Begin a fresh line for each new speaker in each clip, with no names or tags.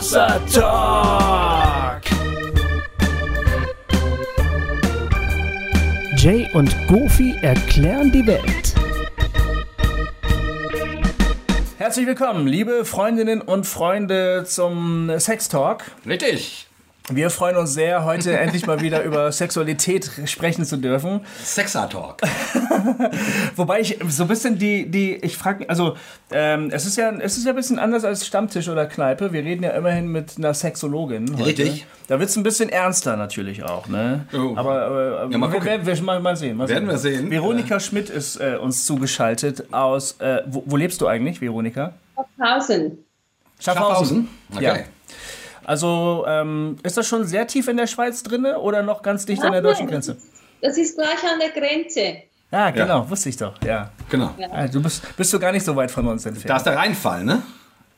Hossa Talk. Jay und Goofy erklären die Welt. Herzlich willkommen, liebe Freundinnen und Freunde zum Sex Talk.
Richtig.
Wir freuen uns sehr, heute endlich mal wieder über Sexualität sprechen zu dürfen.
Sexer-Talk.
Wobei ich so ein bisschen die, die ich frage, also ähm, es ist ja, es ist ja ein bisschen anders als Stammtisch oder Kneipe. Wir reden ja immerhin mit einer Sexologin. Heute.
Richtig.
Da wird es ein bisschen ernster natürlich auch, ne?
Oh.
Aber, aber
Ja, mal
wir,
gucken.
wir, mal, mal sehen. Mal
Werden wir sehen.
Veronika Schmidt ist äh, uns zugeschaltet aus. Äh, wo, wo lebst du eigentlich, Veronika?
Schaffhausen.
Schaffhausen? Okay.
Ja. Also ähm, ist das schon sehr tief in der Schweiz drinne oder noch ganz dicht an der
Nein,
deutschen Grenze?
Das ist gleich an der Grenze.
Ja, genau, wusste ich doch. Ja.
Genau.
Also, du bist, bist du gar nicht so weit von uns entfernt.
Da ist der Rheinfall, ne?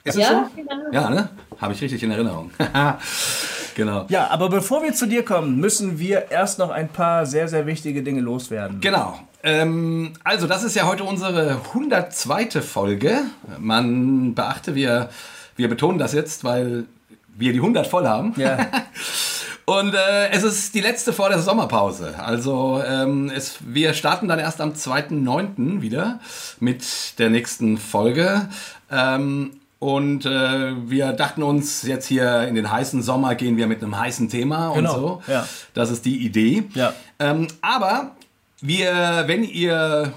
Ist es
Ja,
so?
genau.
Ja, ne? Habe ich richtig in Erinnerung. genau.
Ja, aber bevor wir zu dir kommen, müssen wir erst noch ein paar sehr, sehr wichtige Dinge loswerden.
Genau. Ähm, also, das ist ja heute unsere 102. Folge. Man beachte, wir, wir betonen das jetzt, weil wir die 100 voll haben.
Ja.
Und äh, es ist die letzte vor der Sommerpause. Also ähm, es, wir starten dann erst am 2.9. wieder mit der nächsten Folge. Ähm, und äh, wir dachten uns, jetzt hier in den heißen Sommer gehen wir mit einem heißen Thema
Genau,
und so.
ja.
Das ist die Idee.
Ja.
Ähm, aber wir, wenn ihr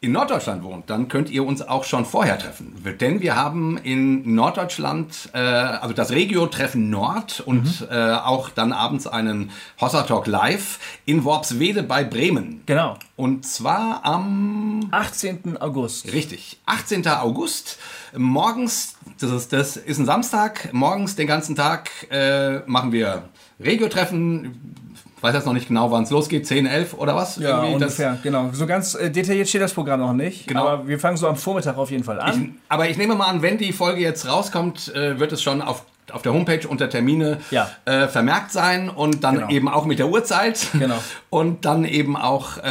in Norddeutschland wohnt, dann könnt ihr uns auch schon vorher treffen. Denn wir haben in Norddeutschland, äh, also das Regio-Treffen Nord und
Mhm.
äh, auch dann abends einen Hossa Talk Live in Worpswede bei Bremen.
Genau.
Und zwar am
18. August.
Richtig. 18. August. Morgens, das ist, das ist ein Samstag, morgens den ganzen Tag äh, machen wir Regio-Treffen. Ich weiß jetzt noch nicht genau, wann es losgeht, 10, 11 oder was?
Ja,
Irgendwie das-
ungefähr, genau. So ganz äh, detailliert steht das Programm noch nicht.
Genau.
Aber wir fangen so am Vormittag auf jeden Fall an.
Aber ich nehme mal an, wenn die Folge jetzt rauskommt, äh, wird es schon auf, auf der Homepage unter Termine
Ja.
äh, vermerkt sein und dann
Genau.
eben auch mit der Uhrzeit.
Genau.
Und dann eben auch äh,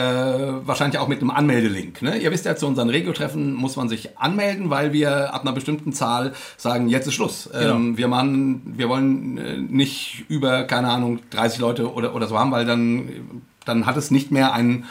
wahrscheinlich auch mit einem Anmeldelink. Ne? Ihr wisst ja, zu unseren Regio-Treffen muss man sich anmelden, weil wir ab einer bestimmten Zahl sagen, jetzt ist Schluss.
Genau.
Ähm, wir, machen, wir wollen äh, nicht über, keine Ahnung, 30 Leute oder, oder so haben, weil dann, dann hat es nicht mehr einen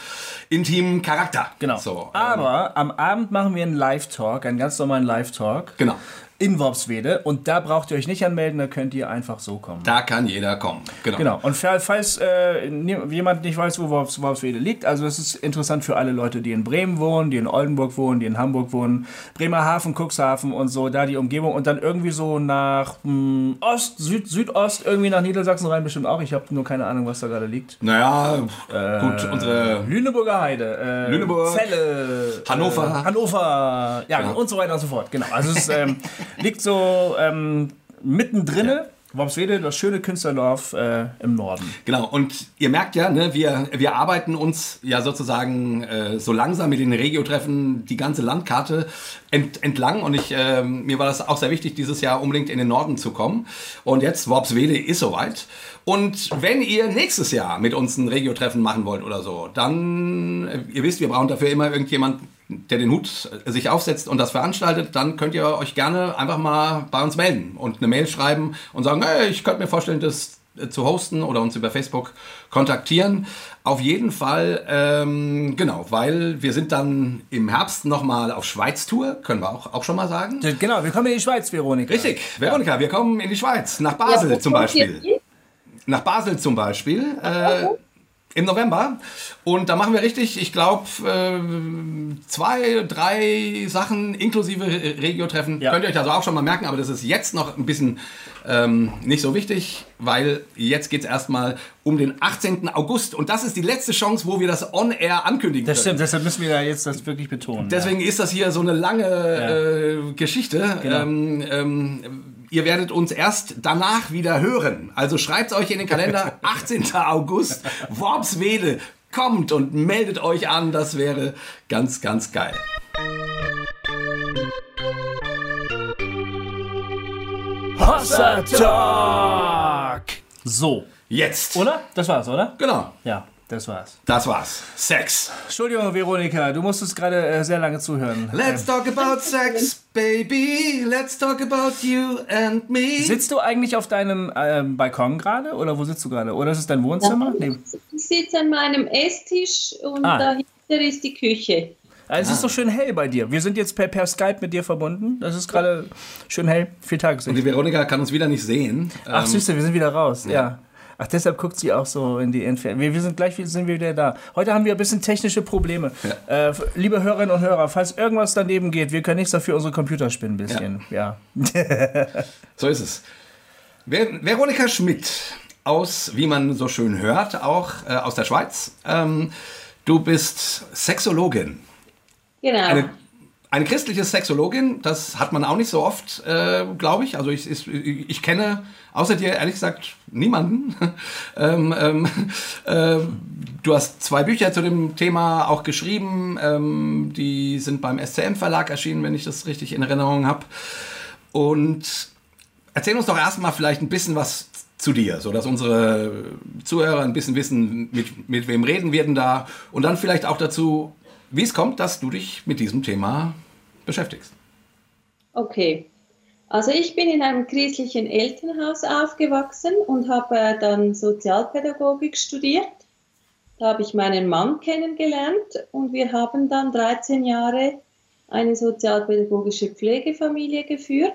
intimen Charakter.
Genau.
So, ähm,
Aber am Abend machen wir einen Live-Talk, einen ganz normalen Live-Talk.
Genau.
In Worpswede. Und da braucht ihr euch nicht anmelden, da könnt ihr einfach so kommen.
Da kann jeder kommen. Genau.
Genau. Und fa- falls äh, jemand nicht weiß, wo Worps, Worpswede liegt, also es ist interessant für alle Leute, die in Bremen wohnen, die in Oldenburg wohnen, die in Hamburg wohnen, Bremerhaven, Cuxhaven und so, da die Umgebung und dann irgendwie so nach hm, Ost, Süd, Südost, irgendwie nach Niedersachsen rein bestimmt auch. Ich habe nur keine Ahnung, was da gerade liegt.
Naja, gut, unsere
Lüneburger Heide, äh,
Lüneburg,
Celle,
Hannover.
äh, Hannover, ja,
Genau.
und so weiter und so fort. Genau. Also es ähm, liegt so ähm, mittendrin. Worpswede, das schöne Künstlerdorf äh, im Norden.
Genau, und ihr merkt ja, ne, wir, wir arbeiten uns ja sozusagen äh, so langsam mit den Regio-Treffen die ganze Landkarte ent, entlang. Und ich, ähm, mir war das auch sehr wichtig, dieses Jahr unbedingt in den Norden zu kommen. Und jetzt, Worpswede ist soweit. Und wenn ihr nächstes Jahr mit uns ein Regio-Treffen machen wollt oder so, dann, äh, ihr wisst, wir brauchen dafür immer irgendjemand, der den Hut äh, sich aufsetzt und das veranstaltet, dann könnt ihr euch gerne einfach mal bei uns melden und eine Mail schreiben und sagen, hey, ich könnte mir vorstellen, das äh, zu hosten oder uns über Facebook kontaktieren. Auf jeden Fall, ähm, genau, weil wir sind dann im Herbst nochmal auf Schweiz-Tour, können wir auch, auch schon mal sagen.
Genau, wir kommen in die Schweiz, Veronika.
Richtig, Veronika, wir kommen in die Schweiz, nach Basel
wo
zum Beispiel. Nach Basel zum Beispiel. Äh, im November. Und da machen wir richtig, ich glaube, äh, zwei, drei Sachen inklusive Re- Regio-Treffen.
Ja.
Könnt ihr euch also auch schon mal merken, aber das ist jetzt noch ein bisschen ähm, nicht so wichtig, weil jetzt geht es erstmal um den 18. August. Und das ist die letzte Chance, wo wir das on-air ankündigen
Das
können.
stimmt, deshalb müssen wir da jetzt das wirklich betonen.
Deswegen ist das hier so eine lange äh, Geschichte.
Genau.
Ähm, ähm, ihr werdet uns erst danach wieder hören. Also schreibt euch in den Kalender 18. August, Worpswede. Kommt und meldet euch an, das wäre ganz, ganz geil.
Hossa Talk! So,
Jetzt.
oder? Das war's, oder?
Genau.
Ja. Das war's.
Das war's. Sex.
Entschuldigung, Veronika, du musstest gerade äh, sehr lange zuhören.
Let's talk about sex, baby. Let's talk about you and me.
Sitzt du eigentlich auf deinem ähm, Balkon gerade oder wo sitzt du gerade? Oder ist es dein Wohnzimmer? Nee.
Ich sitze an meinem Esstisch und
Ah.
dahinter ist die Küche.
Ah, Es ist so schön hell bei dir. Wir sind jetzt per, per Skype mit dir verbunden. Das ist gerade schön hell. Viel
Und
Tageslicht.
die Veronika kann uns wieder nicht sehen.
Ach,
Ähm,
süß, wir sind wieder raus. Ja. Ach, deshalb guckt sie auch so in die Entfernung. Wir, wir sind gleich wieder- sind wir wieder da. Heute haben wir ein bisschen technische Probleme. Äh, liebe Hörerinnen und Hörer, falls irgendwas daneben geht, wir können nichts dafür, unsere Computer spinnen ein bisschen. Ja.
So ist es. Ver Veronika Schmidt aus, wie man so schön hört, auch äh, aus der Schweiz. Ähm, du bist Sexologin.
Genau.
Eine, eine christliche Sexologin, das hat man auch nicht so oft, äh, glaube ich. Also ich, ich, ich kenne außer dir ehrlich gesagt niemanden. ähm, ähm, ähm, du hast zwei Bücher zu dem Thema auch geschrieben. Ähm, die sind beim SCM Verlag erschienen, wenn ich das richtig in Erinnerung habe. Und erzähl uns doch erstmal vielleicht ein bisschen was zu dir, so dass unsere Zuhörer ein bisschen wissen, mit, mit wem reden wir denn da und dann vielleicht auch dazu, wie es kommt, dass du dich mit diesem Thema beschäftigst.
Okay. Also ich bin in einem christlichen Elternhaus aufgewachsen und habe äh, dann Sozialpädagogik studiert. Da habe ich meinen Mann kennengelernt und wir haben dann 13 Jahre eine sozialpädagogische Pflegefamilie geführt.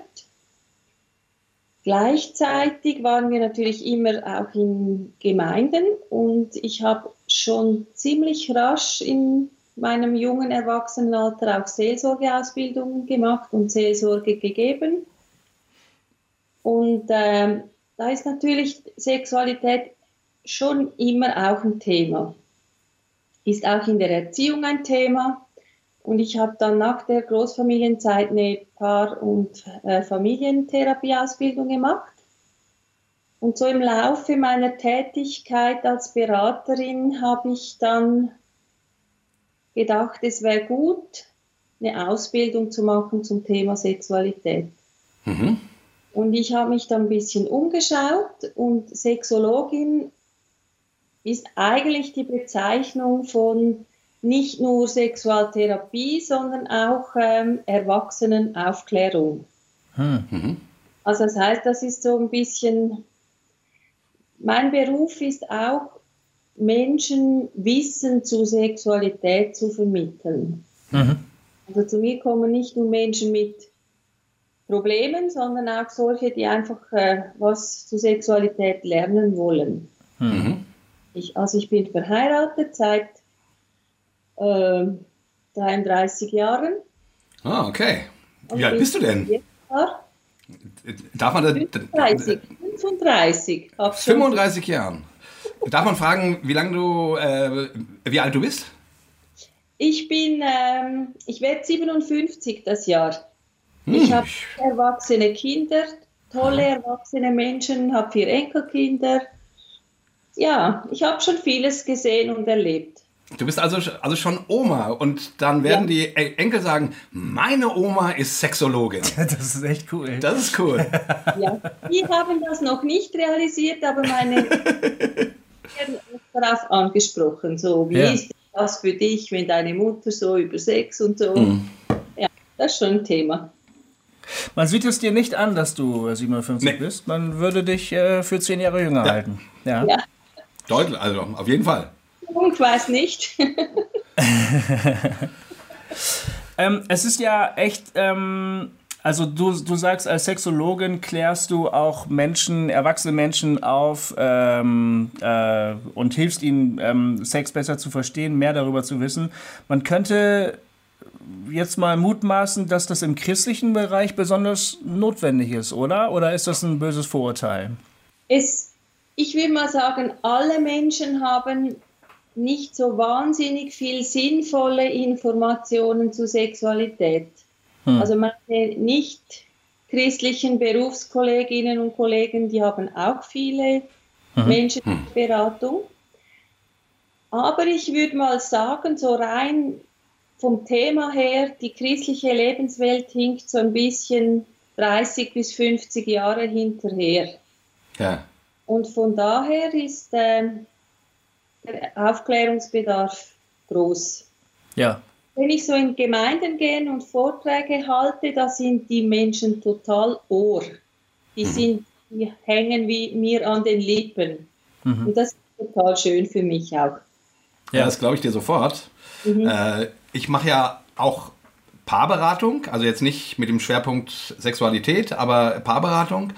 Gleichzeitig waren wir natürlich immer auch in Gemeinden und ich habe schon ziemlich rasch in meinem jungen Erwachsenenalter auch Seelsorgeausbildungen gemacht und Seelsorge gegeben. Und ähm, da ist natürlich Sexualität schon immer auch ein Thema. Ist auch in der Erziehung ein Thema. Und ich habe dann nach der Großfamilienzeit eine Paar- und äh, Familientherapieausbildung gemacht. Und so im Laufe meiner Tätigkeit als Beraterin habe ich dann gedacht, es wäre gut, eine Ausbildung zu machen zum Thema Sexualität.
Mhm.
Und ich habe mich dann ein bisschen umgeschaut und Sexologin ist eigentlich die Bezeichnung von nicht nur Sexualtherapie, sondern auch ähm, Erwachsenenaufklärung.
Hm.
Also das heißt, das ist so ein bisschen, mein Beruf ist auch, Menschen Wissen zu Sexualität zu vermitteln.
Mhm.
Also zu mir kommen nicht nur Menschen mit Problemen, sondern auch solche, die einfach äh, was zu Sexualität lernen wollen.
Mhm.
Ich, also ich bin verheiratet seit äh, 33 Jahren.
Ah, okay. Wie alt bist du denn? Darf man da,
35. 35. Hab schon
35 Jahren. Darf man fragen, wie lange du, äh, wie alt du bist?
Ich bin, ähm, ich werde 57 das Jahr.
Hm.
Ich habe erwachsene Kinder, tolle erwachsene Menschen, habe vier Enkelkinder. Ja, ich habe schon vieles gesehen und erlebt.
Du bist also, also schon Oma und dann werden
Ja.
die E- Enkel sagen, meine Oma ist Sexologin.
Das ist echt cool.
Das ist cool.
Ja, die haben das noch nicht realisiert, aber meine werden darauf angesprochen. So, wie
Ja.
ist das für dich, wenn deine Mutter so über Sex und so?
Mhm.
Ja, das ist schon ein Thema.
Man sieht es dir nicht an, dass du äh, 57
Nee.
bist. Man würde dich äh, für 10 Jahre jünger
Ja.
halten. Ja.
Ja.
Deutlich, also auf jeden Fall.
Ich weiß nicht.
Ähm, es ist ja echt, ähm, also du, du sagst, als Sexologin klärst du auch Menschen, erwachsene Menschen auf ähm, äh, und hilfst ihnen, ähm, Sex besser zu verstehen, mehr darüber zu wissen. Man könnte jetzt mal mutmaßen, dass das im christlichen Bereich besonders notwendig ist, oder? Oder ist das ein böses Vorurteil?
Es, ich würde mal sagen, alle Menschen haben nicht so wahnsinnig viel sinnvolle Informationen zu Sexualität. Also meine nicht christlichen Berufskolleginnen und Kollegen, die haben auch viele Menschen in Beratung. Aber ich würde mal sagen, so rein vom Thema her, die christliche Lebenswelt hinkt so ein bisschen 30 bis 50 Jahre hinterher.
Ja.
Und von daher ist, ähm, der Aufklärungsbedarf groß.
Ja.
Wenn ich so in Gemeinden gehe und Vorträge halte, da sind die Menschen total ohr. Die, sind, die hängen wie mir an den Lippen. Mhm. Und das ist total schön für mich auch.
Ja, das glaube ich dir sofort. Mhm. Äh, ich mache ja auch Paarberatung, also jetzt nicht mit dem Schwerpunkt Sexualität, aber Paarberatung.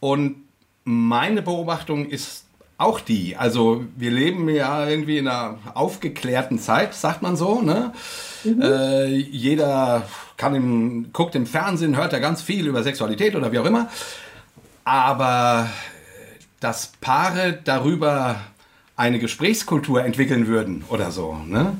Und meine Beobachtung ist auch die. Also wir leben ja irgendwie in einer aufgeklärten Zeit, sagt man so. Ne? Mhm. Äh, jeder kann im, guckt im Fernsehen, hört da ganz viel über Sexualität oder wie auch immer. Aber dass Paare darüber eine Gesprächskultur entwickeln würden oder so, ne?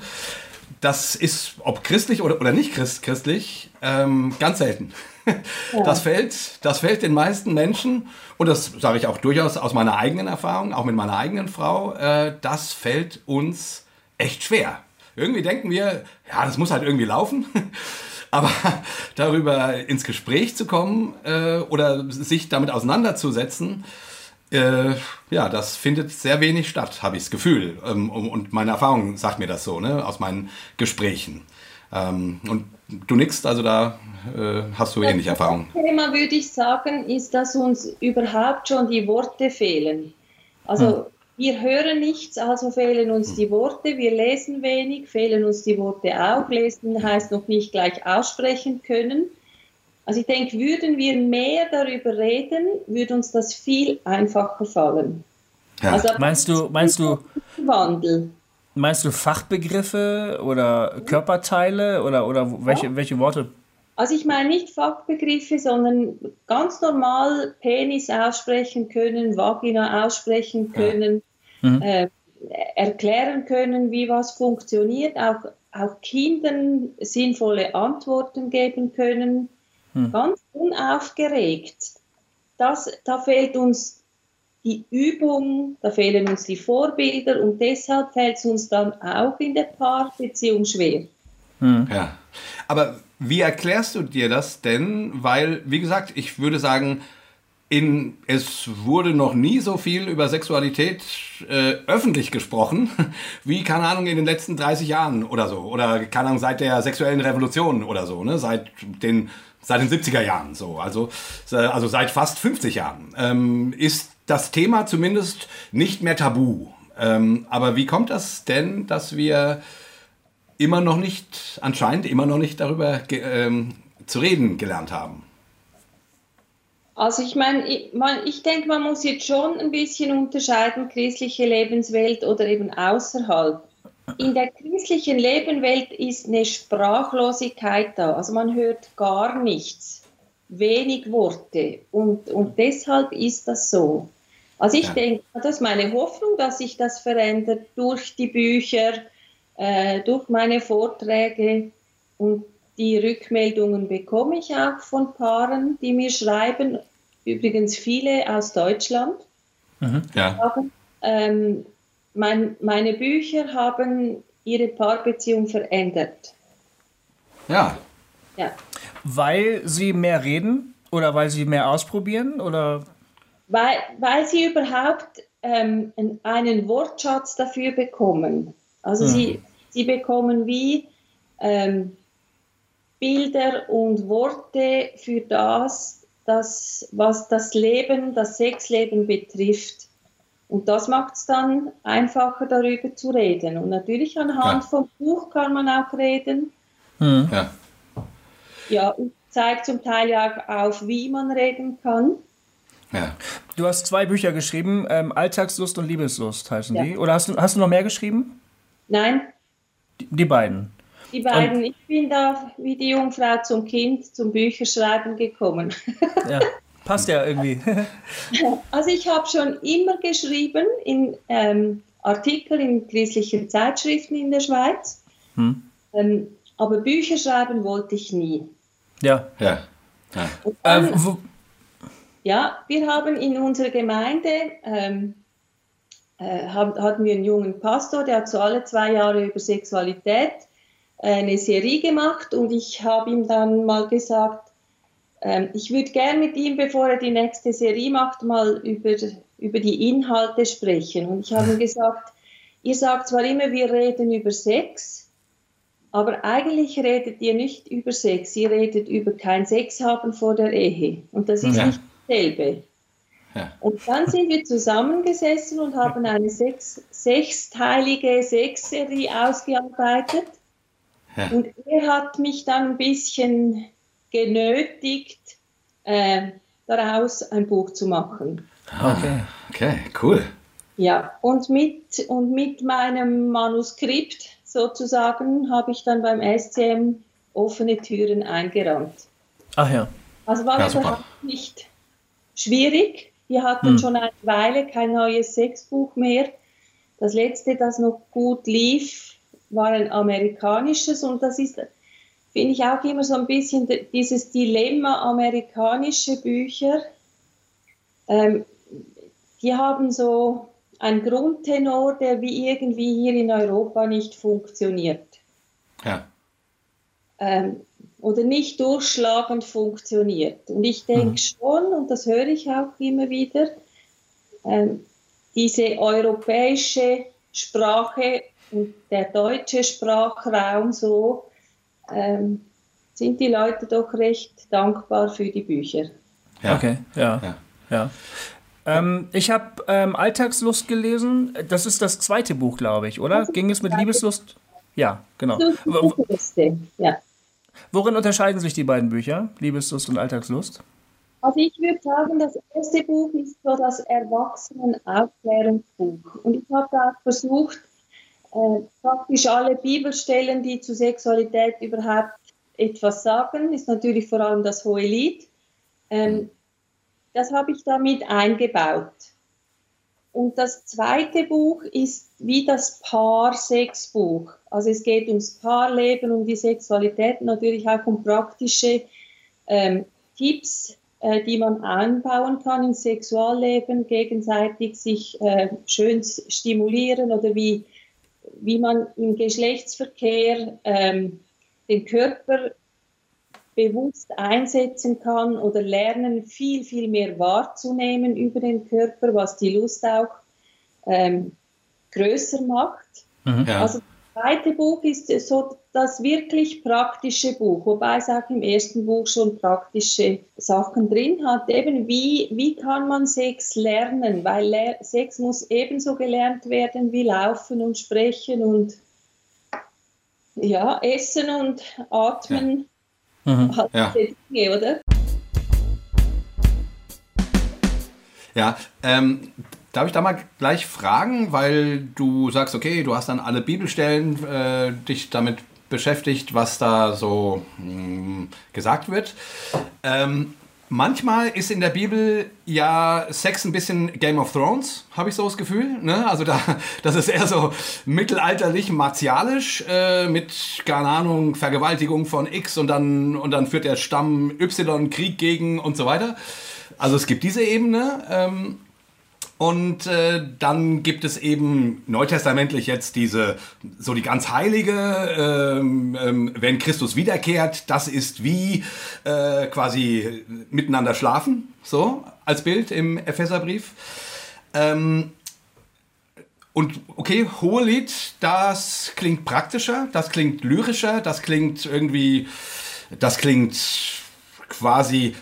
das ist, ob christlich oder, oder nicht christ, christlich, ähm, ganz selten. Ja. Das, fällt, das fällt den meisten Menschen, und das sage ich auch durchaus aus meiner eigenen Erfahrung, auch mit meiner eigenen Frau, äh, das fällt uns echt schwer. Irgendwie denken wir, ja, das muss halt irgendwie laufen. Aber darüber ins Gespräch zu kommen äh, oder sich damit auseinanderzusetzen, äh, ja, das findet sehr wenig statt, habe ich das Gefühl. Ähm, und meine Erfahrung sagt mir das so, ne, aus meinen Gesprächen. Ähm, und du nix, also da äh, hast du ähnliche Erfahrungen.
Das Thema würde ich sagen, ist, dass uns überhaupt schon die Worte fehlen. Also hm. wir hören nichts, also fehlen uns hm. die Worte. Wir lesen wenig, fehlen uns die Worte auch. Lesen heißt noch nicht gleich aussprechen können. Also ich denke, würden wir mehr darüber reden, würde uns das viel einfacher fallen.
Ja. Also, meinst du, meinst du Wandel? Meinst du Fachbegriffe oder Körperteile oder, oder welche, ja. welche Worte?
Also ich meine nicht Fachbegriffe, sondern ganz normal Penis aussprechen können, Vagina aussprechen können, ja. mhm. äh, erklären können, wie was funktioniert, auch, auch Kindern sinnvolle Antworten geben können, mhm. ganz unaufgeregt. Das, da fehlt uns die Übung, da fehlen uns die Vorbilder und deshalb fällt es uns dann auch in der Paarbeziehung schwer.
Hm. Ja, aber wie erklärst du dir das denn? Weil, wie gesagt, ich würde sagen, in, es wurde noch nie so viel über Sexualität äh, öffentlich gesprochen, wie, keine Ahnung, in den letzten 30 Jahren oder so. Oder, keine Ahnung, seit der sexuellen Revolution oder so, ne? seit, den, seit den 70er Jahren so. Also, also seit fast 50 Jahren. Ähm, ist das Thema zumindest nicht mehr tabu. Ähm, aber wie kommt das denn, dass wir immer noch nicht, anscheinend immer noch nicht darüber ähm, zu reden gelernt haben?
Also ich meine, ich, ich denke, man muss jetzt schon ein bisschen unterscheiden, christliche Lebenswelt oder eben außerhalb. In der christlichen Lebenswelt ist eine Sprachlosigkeit da, also man hört gar nichts wenig Worte und, und deshalb ist das so. Also ich ja. denke, das ist meine Hoffnung, dass sich das verändert durch die Bücher, äh, durch meine Vorträge und die Rückmeldungen bekomme ich auch von Paaren, die mir schreiben, übrigens viele aus Deutschland. Mhm. Ja. Sagen, ähm, mein, meine Bücher haben ihre Paarbeziehung verändert.
Ja. Ja. Weil sie mehr reden oder weil sie mehr ausprobieren oder?
Weil, weil sie überhaupt ähm, einen Wortschatz dafür bekommen. Also hm. sie, sie bekommen wie ähm, Bilder und Worte für das, das, was das Leben, das Sexleben betrifft. Und das macht es dann einfacher, darüber zu reden. Und natürlich anhand ja. vom Buch kann man auch reden. Hm. Ja ja, und zeigt zum Teil ja auch auf, wie man reden kann.
Ja. Du hast zwei Bücher geschrieben, ähm, Alltagslust und Liebeslust heißen ja. die. Oder hast du, hast du noch mehr geschrieben?
Nein.
Die, die beiden.
Die beiden. Und ich bin da wie die Jungfrau zum Kind zum Bücherschreiben gekommen.
Ja, passt ja irgendwie.
also ich habe schon immer geschrieben in ähm, Artikel in christlichen Zeitschriften in der Schweiz. Hm. Ähm, aber Bücher schreiben wollte ich nie.
Ja. Ja.
Ja, dann, äh, ja wir haben in unserer Gemeinde ähm, äh, hatten wir einen jungen Pastor, der hat so alle zwei Jahre über Sexualität äh, eine Serie gemacht und ich habe ihm dann mal gesagt, ähm, ich würde gern mit ihm, bevor er die nächste Serie macht, mal über, über die Inhalte sprechen. Und ich habe ihm gesagt, ihr sagt zwar immer, wir reden über Sex, aber eigentlich redet ihr nicht über Sex, ihr redet über kein Sex haben vor der Ehe. Und das ist ja. nicht dasselbe. Ja. Und dann sind wir zusammengesessen und haben eine sechs, sechsteilige Sexserie ausgearbeitet. Ja. Und er hat mich dann ein bisschen genötigt, äh, daraus ein Buch zu machen.
Ah, okay, okay, cool.
Ja, und mit, und mit meinem Manuskript sozusagen habe ich dann beim SCM offene Türen eingerannt.
Ach ja.
Also war ja, überhaupt nicht schwierig. Wir hatten hm. schon eine Weile kein neues Sexbuch mehr. Das letzte, das noch gut lief, war ein amerikanisches und das ist, finde ich auch immer so ein bisschen dieses Dilemma amerikanische Bücher. Ähm, die haben so einen Grundtenor, der wie irgendwie hier in Europa nicht funktioniert.
Ja.
Ähm, oder nicht durchschlagend funktioniert. Und ich denke mhm. schon, und das höre ich auch immer wieder, ähm, diese europäische Sprache und der deutsche Sprachraum so, ähm, sind die Leute doch recht dankbar für die Bücher.
Ja. Okay, ja. ja. ja. Ähm, ich habe ähm, Alltagslust gelesen. Das ist das zweite Buch, glaube ich, oder? Ging es mit Liebeslust? Ja, genau. Ja. Worin unterscheiden sich die beiden Bücher, Liebeslust und Alltagslust?
Also ich würde sagen, das erste Buch ist so das Erwachsenenaufklärungsbuch. Und ich habe da versucht, äh, praktisch alle Bibelstellen, die zu Sexualität überhaupt etwas sagen, ist natürlich vor allem das Hohe Lied. Ähm, das habe ich damit eingebaut. Und das zweite Buch ist wie das Paar-Sex-Buch. Also es geht ums Paarleben, um die Sexualität, natürlich auch um praktische ähm, Tipps, äh, die man einbauen kann ins Sexualleben, gegenseitig sich äh, schön stimulieren oder wie, wie man im Geschlechtsverkehr ähm, den Körper bewusst einsetzen kann oder lernen, viel, viel mehr wahrzunehmen über den Körper, was die Lust auch ähm, größer macht. Mhm, ja. Also das zweite Buch ist so das wirklich praktische Buch, wobei es auch im ersten Buch schon praktische Sachen drin hat. Eben wie, wie kann man Sex lernen, weil Le Sex muss ebenso gelernt werden wie Laufen und Sprechen und ja, Essen und Atmen. Ja. Mhm.
ja. Dinge, oder? Ja, ähm, Darf ich da mal gleich fragen, weil du sagst, okay, du hast dann alle Bibelstellen äh, dich damit beschäftigt, was da so mh, hm, gesagt wird. Ähm, manchmal ist in der Bibel ja Sex ein bisschen Game of Thrones, habe ich so das Gefühl. Ne? Also da, das ist eher so mittelalterlich, martialisch, äh, mit, keine Ahnung, Vergewaltigung von X und dann, und dann führt der Stamm Y Krieg gegen und so weiter. Also es gibt diese Ebene. Ähm, und äh, dann gibt es eben neutestamentlich jetzt diese, so die ganz heilige, ähm, ähm, wenn Christus wiederkehrt, das ist wie äh, quasi miteinander schlafen, so als Bild im Epheserbrief. Ähm, und okay, Hohelied, das klingt praktischer, das klingt lyrischer, das klingt irgendwie, das klingt quasi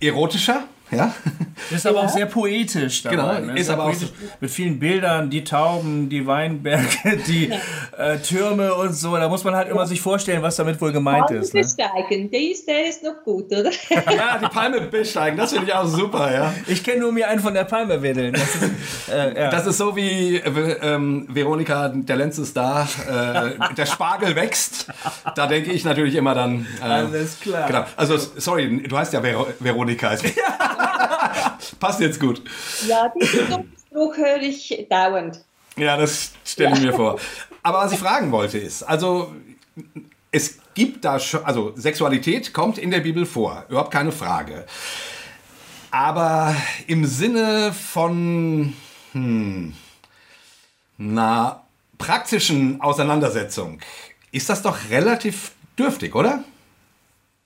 erotischer, ja?
Ist aber auch sehr poetisch.
Dabei, genau,
ne? ist aber auch so mit vielen Bildern, die Tauben, die Weinberge, die äh, Türme und so. Da muss man halt immer sich vorstellen, was damit wohl gemeint ist.
Ne? besteigen, der ist, der ist noch gut, oder?
ja, die Palme besteigen, das finde ich auch super, ja.
Ich kenne nur mir einen von der Palme wedeln. Das ist,
äh, ja. das ist so wie äh, ähm, Veronika, der Lenz ist da, äh, der Spargel wächst. Da denke ich natürlich immer dann.
Äh, Alles klar. Genau.
Also, sorry, du heißt ja Ver Veronika. Ja. Passt jetzt gut.
Ja, diesen Spruch höre ich dauernd.
Ja, das stelle ich ja. mir vor. Aber was ich fragen wollte ist, also es gibt da schon, also Sexualität kommt in der Bibel vor, überhaupt keine Frage. Aber im Sinne von hm, einer praktischen Auseinandersetzung ist das doch relativ dürftig, oder?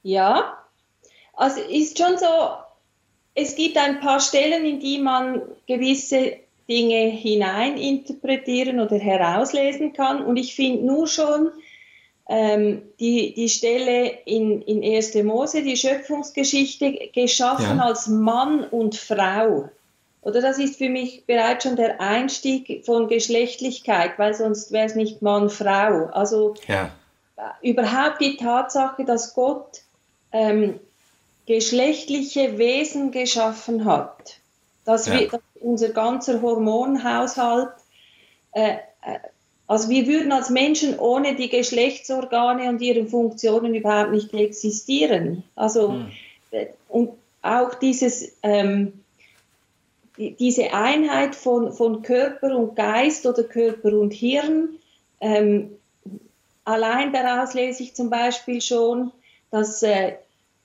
Ja, also ist schon so, es gibt ein paar Stellen, in die man gewisse Dinge hineininterpretieren oder herauslesen kann. Und ich finde nur schon ähm, die, die Stelle in, in 1. Mose, die Schöpfungsgeschichte, geschaffen ja. als Mann und Frau. Oder das ist für mich bereits schon der Einstieg von Geschlechtlichkeit, weil sonst wäre es nicht Mann-Frau. Also ja. Äh, überhaupt die Tatsache, dass Gott ähm, geschlechtliche Wesen geschaffen hat, dass, ja. wir, dass unser ganzer Hormonhaushalt, äh, äh, also wir würden als Menschen ohne die Geschlechtsorgane und ihre Funktionen überhaupt nicht existieren. Also hm. Äh, und auch dieses ähm, diese Einheit von, von Körper und Geist oder Körper und Hirn, ähm, allein daraus lese ich zum Beispiel schon, dass äh,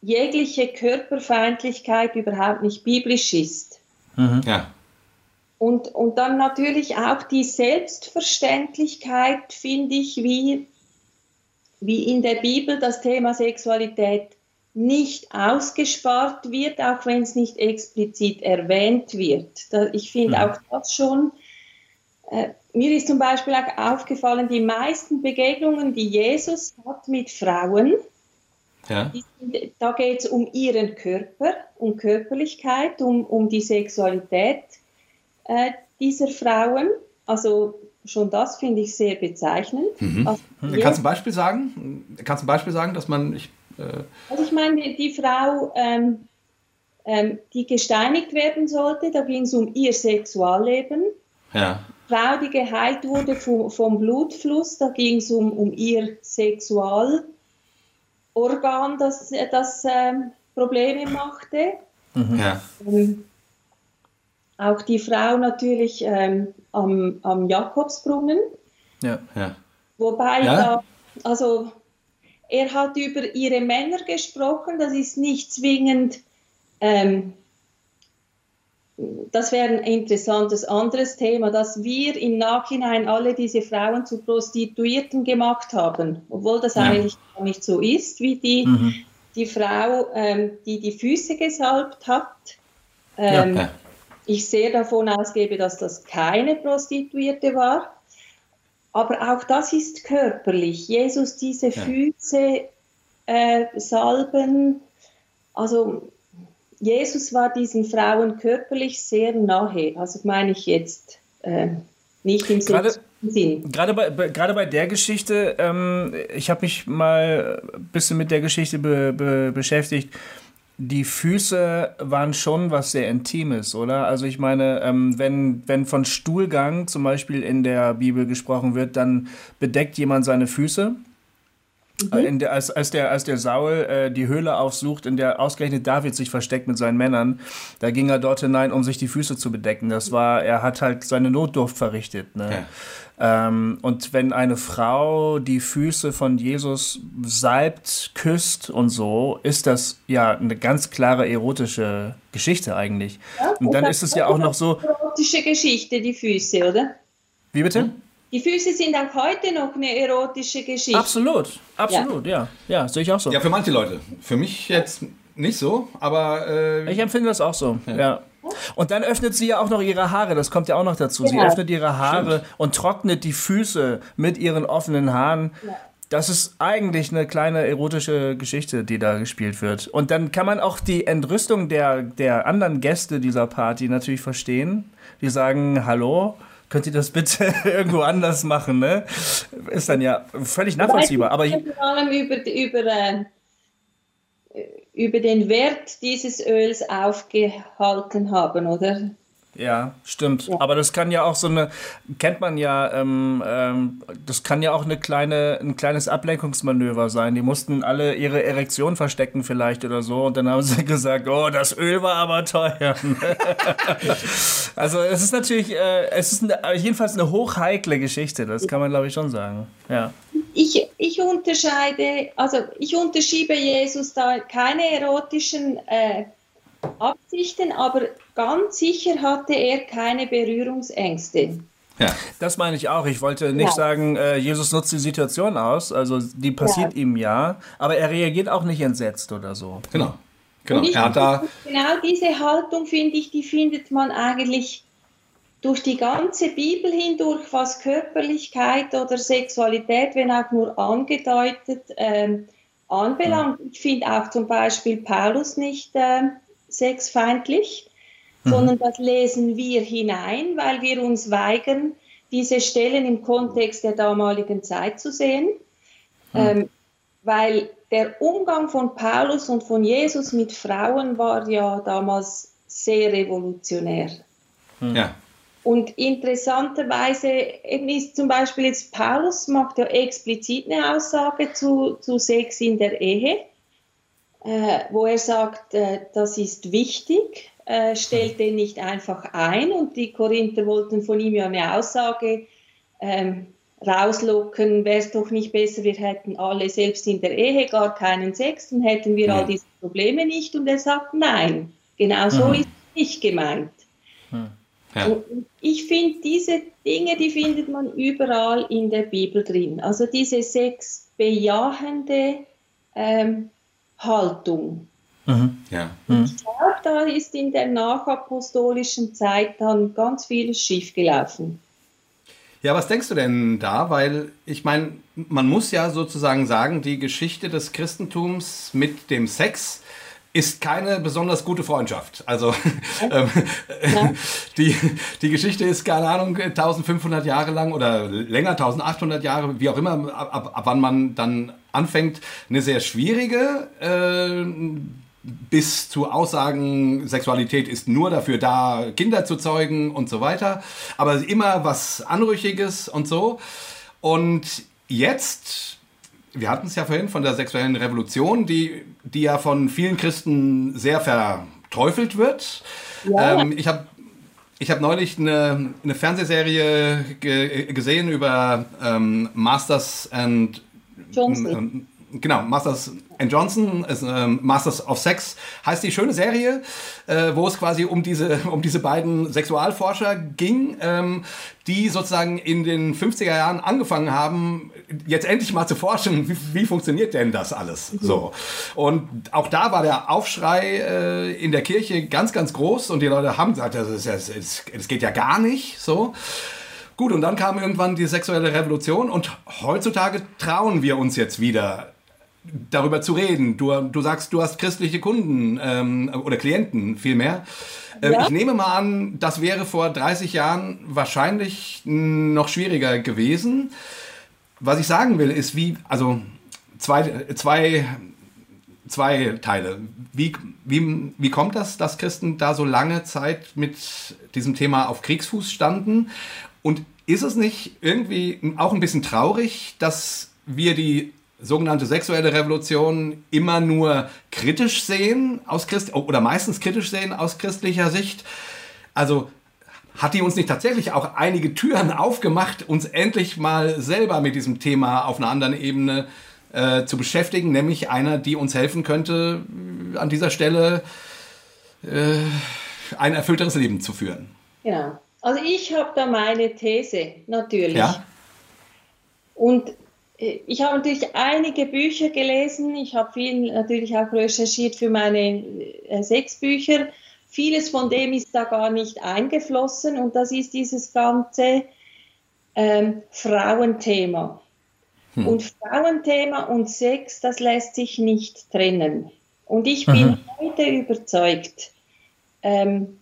jegliche Körperfeindlichkeit überhaupt nicht biblisch ist. Mhm. Ja. Und, und dann natürlich auch die Selbstverständlichkeit, finde ich, wie, wie in der Bibel das Thema Sexualität nicht ausgespart wird, auch wenn es nicht explizit erwähnt wird. ich finde mhm. auch das schon. Äh, mir ist zum Beispiel auch aufgefallen, die meisten Begegnungen, die Jesus hat mit Frauen, ja. die, da geht es um ihren Körper, um Körperlichkeit, um, um die Sexualität äh, dieser Frauen. Also schon das finde ich sehr bezeichnend.
Mhm. Also, Kannst du ein Beispiel sagen? Kannst du ein Beispiel sagen, dass man, ich
äh, also ich meine, die Frau, ähm, ähm, die gesteinigt werden sollte, da ging es um ihr Sexualleben. Ja. Frau, die geheilt wurde vom, vom Blutfluss, da ging es um, um ihr Sexualorgan, das, das ähm, Probleme machte. Mhm. Ja. Ähm, auch die Frau natürlich ähm, am, am Jakobsbrunnen. Ja. ja. Wobei ja. da, also er hat über ihre Männer gesprochen, das ist nicht zwingend, ähm, das wäre ein interessantes anderes Thema, dass wir im Nachhinein alle diese Frauen zu Prostituierten gemacht haben, obwohl das ja. eigentlich gar nicht so ist, wie die, mhm. die Frau, ähm, die die Füße gesalbt hat. Ähm, ja. Ich sehr davon ausgebe, dass das keine Prostituierte war. Aber auch das ist körperlich. Jesus diese. Füße äh, salben. Also Jesus war diesen Frauen körperlich sehr nahe. Also meine ich jetzt äh, nicht im
gerade, Sinn. Gerade bei, gerade bei der Geschichte, ähm, ich habe mich mal ein bisschen mit der Geschichte be, be, beschäftigt die Füße waren schon was sehr Intimes, oder? Also ich meine, ähm, wenn, wenn von Stuhlgang zum Beispiel in der Bibel gesprochen wird, dann bedeckt jemand seine Füße. Mhm. Der, als, als, der, als der Saul äh, die Höhle aufsucht, in der ausgerechnet David sich versteckt mit seinen Männern, da ging er dort hinein, um sich die Füße zu bedecken. Das war, er hat halt seine Notdurft verrichtet. Ne? Ja. Ähm, und wenn eine Frau die Füße von Jesus salbt, küsst und so, ist das ja eine ganz klare erotische Geschichte eigentlich. Ja, und dann ist es ja auch noch so.
Erotische Geschichte, die Füße, oder?
Wie bitte? Hm?
Die Füße sind auch heute noch eine erotische Geschichte.
Absolut, absolut, ja. Ja, ja sehe ich auch so.
Ja, für manche Leute. Für mich jetzt nicht so, aber.
Äh, ich empfinde das auch so, ja. ja. Und dann öffnet sie ja auch noch ihre Haare, das kommt ja auch noch dazu. Genau. Sie öffnet ihre Haare Stimmt. und trocknet die Füße mit ihren offenen Haaren. Ja. Das ist eigentlich eine kleine erotische Geschichte, die da gespielt wird. Und dann kann man auch die Entrüstung der, der anderen Gäste dieser Party natürlich verstehen. Die sagen, hallo, könnt ihr das bitte irgendwo anders machen, ne? Ist dann ja völlig nachvollziehbar. Aber
vor allem über, über äh, über den Wert dieses Öls aufgehalten haben, oder?
Ja, stimmt. Ja. Aber das kann ja auch so eine, kennt man ja, ähm, ähm, das kann ja auch eine kleine, ein kleines Ablenkungsmanöver sein. Die mussten alle ihre Erektion verstecken vielleicht oder so und dann haben sie gesagt, oh, das Öl war aber teuer. also es ist natürlich, äh, es ist eine, jedenfalls eine hochheikle Geschichte, das kann man glaube ich schon sagen. Ja.
Ich, ich unterscheide, also ich unterschiebe Jesus da keine erotischen äh, Absichten, aber ganz sicher hatte er keine Berührungsängste.
Ja. Das meine ich auch. Ich wollte nicht ja. sagen, äh, Jesus nutzt die Situation aus. Also die passiert ja. ihm ja, aber er reagiert auch nicht entsetzt oder so.
Genau. Genau, ich, er hat da
genau diese Haltung, finde ich, die findet man eigentlich durch die ganze Bibel hindurch, was Körperlichkeit oder Sexualität, wenn auch nur angedeutet, ähm, anbelangt. Ich finde auch zum Beispiel Paulus nicht äh, sexfeindlich, mhm. sondern das lesen wir hinein, weil wir uns weigern, diese Stellen im Kontext der damaligen Zeit zu sehen. Mhm. Ähm, weil der Umgang von Paulus und von Jesus mit Frauen war ja damals sehr revolutionär.
Hm. Ja.
Und interessanterweise eben ist zum Beispiel jetzt Paulus macht ja explizit eine Aussage zu, zu Sex in der Ehe, äh, wo er sagt, äh, das ist wichtig, äh, stellt den nicht einfach ein. Und die Korinther wollten von ihm ja eine Aussage ähm, rauslocken, wäre es doch nicht besser, wir hätten alle selbst in der Ehe gar keinen Sex, dann hätten wir all diese Probleme nicht. Und er sagt, nein, genau so mhm. ist es nicht gemeint. Mhm. Ja. Ich finde, diese Dinge, die findet man überall in der Bibel drin. Also diese sechs bejahende ähm, Haltung.
Mhm. Ja.
Mhm. Ich glaube, da ist in der nachapostolischen Zeit dann ganz vieles schiefgelaufen.
Ja, was denkst du denn da? Weil ich meine, man muss ja sozusagen sagen, die Geschichte des Christentums mit dem Sex ist keine besonders gute Freundschaft. Also ähm, ja. die, die Geschichte ist, keine Ahnung, 1500 Jahre lang oder länger, 1800 Jahre, wie auch immer, ab, ab, ab wann man dann anfängt, eine sehr schwierige. Äh, bis zu Aussagen, Sexualität ist nur dafür da, Kinder zu zeugen und so weiter. Aber immer was Anrüchiges und so. Und jetzt, wir hatten es ja vorhin von der sexuellen Revolution, die, die ja von vielen Christen sehr verteufelt wird. Ja. Ähm, ich habe ich habe neulich eine, eine Fernsehserie ge gesehen über ähm, Masters and Johnson. Genau, Masters and Johnson, ist, ähm, Masters of Sex heißt die schöne Serie, äh, wo es quasi um diese, um diese beiden Sexualforscher ging, ähm, die sozusagen in den 50er Jahren angefangen haben, jetzt endlich mal zu forschen, wie, wie funktioniert denn das alles? Mhm. So. Und auch da war der Aufschrei äh, in der Kirche ganz, ganz groß und die Leute haben gesagt, das, ist, das, das geht ja gar nicht so. Gut, und dann kam irgendwann die sexuelle Revolution und heutzutage trauen wir uns jetzt wieder darüber zu reden. Du, du sagst, du hast christliche Kunden ähm, oder Klienten vielmehr. Äh, ja. Ich nehme mal an, das wäre vor 30 Jahren wahrscheinlich noch schwieriger gewesen. Was ich sagen will, ist wie, also zwei, zwei, zwei Teile. Wie, wie, wie kommt das, dass Christen da so lange Zeit mit diesem Thema auf Kriegsfuß standen? Und ist es nicht irgendwie auch ein bisschen traurig, dass wir die sogenannte sexuelle Revolution immer nur kritisch sehen aus Christ oder meistens kritisch sehen aus christlicher Sicht. Also hat die uns nicht tatsächlich auch einige Türen aufgemacht, uns endlich mal selber mit diesem Thema auf einer anderen Ebene äh, zu beschäftigen, nämlich einer, die uns helfen könnte, an dieser Stelle äh, ein erfüllteres Leben zu führen.
Ja, also ich habe da meine These, natürlich.
Ja.
Und äh, ich habe natürlich einige Bücher gelesen. Ich habe viel natürlich auch recherchiert für meine äh, sechs Bücher. Vieles von dem ist da gar nicht eingeflossen und das ist dieses ganze ähm, Frauenthema. Hm. Und Frauenthema und Sex, das lässt sich nicht trennen. Und ich bin Aha. heute überzeugt, ähm,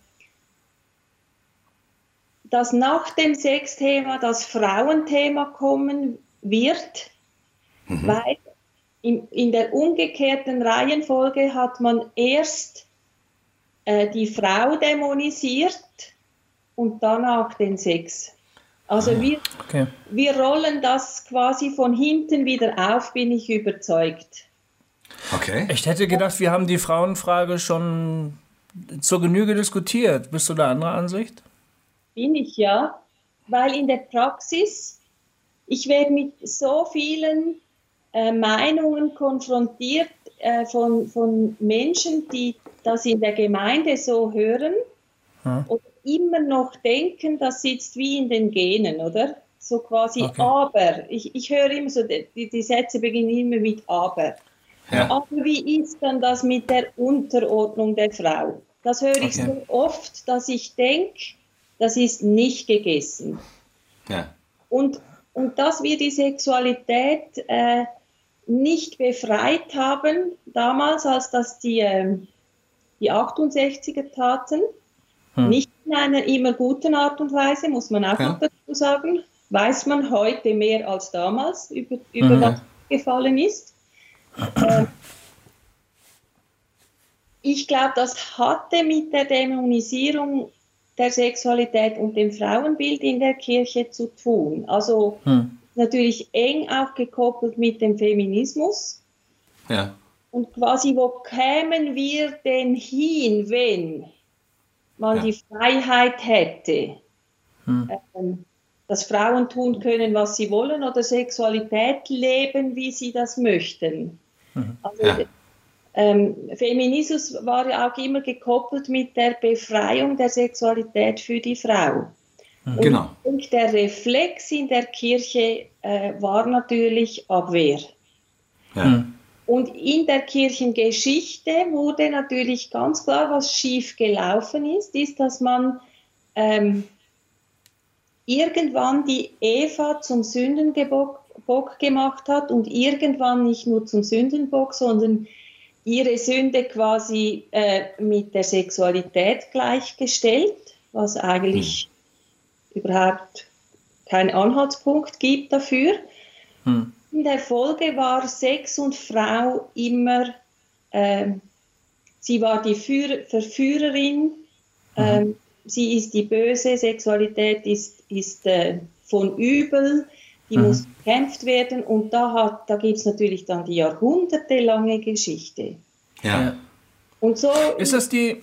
dass nach dem Sexthema das Frauenthema kommen wird, mhm. weil in, in, der umgekehrten Reihenfolge hat man erst äh, die Frau dämonisiert und danach den Sex. Also ah, wir, okay. wir rollen das quasi von hinten wieder auf, bin ich überzeugt.
Okay. Ich hätte gedacht, wir haben die Frauenfrage schon zur Genüge diskutiert. Bist du da anderer Ansicht?
Bin ich ja, weil in der Praxis ich werde mit so vielen äh, Meinungen konfrontiert äh, von, von Menschen, die das in der Gemeinde so hören hm. und immer noch denken, das sitzt wie in den Genen, oder? So quasi okay. aber. Ich, ich höre immer so, die, die Sätze beginnen immer mit aber. Ja. Aber wie ist dann das mit der Unterordnung der Frau? Das höre ich okay. so oft, dass ich denke, das ist nicht gegessen.
Ja.
Und, und dass wir die Sexualität äh, nicht befreit haben, damals, als das die, äh, die 68er taten, hm. nicht in einer immer guten Art und Weise, muss man auch ja. noch dazu sagen, weiß man heute mehr als damals über, über mhm. was gefallen ist. Äh, ich glaube, das hatte mit der Dämonisierung der Sexualität und dem Frauenbild in der Kirche zu tun. Also hm. natürlich eng auch gekoppelt mit dem Feminismus.
Ja.
Und quasi, wo kämen wir denn hin, wenn man ja. die Freiheit hätte, hm. ähm, dass Frauen tun können, was sie wollen oder Sexualität leben, wie sie das möchten? Mhm. Also, ja. Ähm, Feminismus war ja auch immer gekoppelt mit der Befreiung der Sexualität für die Frau.
Mhm. Genau.
Und der Reflex in der Kirche äh, war natürlich Abwehr.
Ja. Mhm.
Und in der Kirchengeschichte wurde natürlich ganz klar, was schief gelaufen ist, ist, dass man ähm, irgendwann die Eva zum Sündenbock gemacht hat und irgendwann nicht nur zum Sündenbock, sondern ihre Sünde quasi äh, mit der Sexualität gleichgestellt, was eigentlich hm. überhaupt keinen Anhaltspunkt gibt dafür. Hm. In der Folge war Sex und Frau immer, äh, sie war die Führ Verführerin, äh, sie ist die böse, Sexualität ist, ist äh, von übel, die mhm. muss bekämpft werden und da, da gibt es natürlich dann die jahrhundertelange Geschichte.
Ja.
Und so.
Ist das die.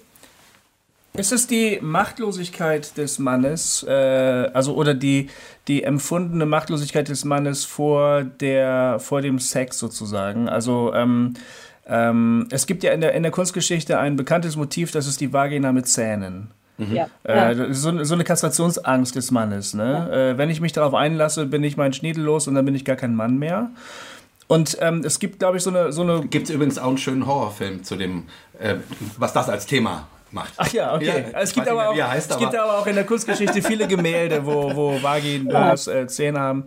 Ist es die Machtlosigkeit des Mannes, äh, also oder die, die empfundene Machtlosigkeit des Mannes vor, der, vor dem Sex sozusagen? Also ähm, ähm, es gibt ja in der, in der Kunstgeschichte ein bekanntes Motiv, das ist die Vagina mit Zähnen.
Mhm. Ja.
Äh, so, so, eine Kastrationsangst des Mannes. Ne? Ja. Äh, wenn ich mich darauf einlasse, bin ich mein Schniedel los und dann bin ich gar kein Mann mehr. Und ähm, es gibt, glaube ich, so eine. So eine
gibt es übrigens auch einen schönen Horrorfilm zu dem, äh, was das als Thema macht.
Ach ja, okay. Ja, es gibt, aber, auch, heißt, es gibt aber auch in der Kunstgeschichte viele Gemälde, wo, wo Vaginas äh, Zähne haben.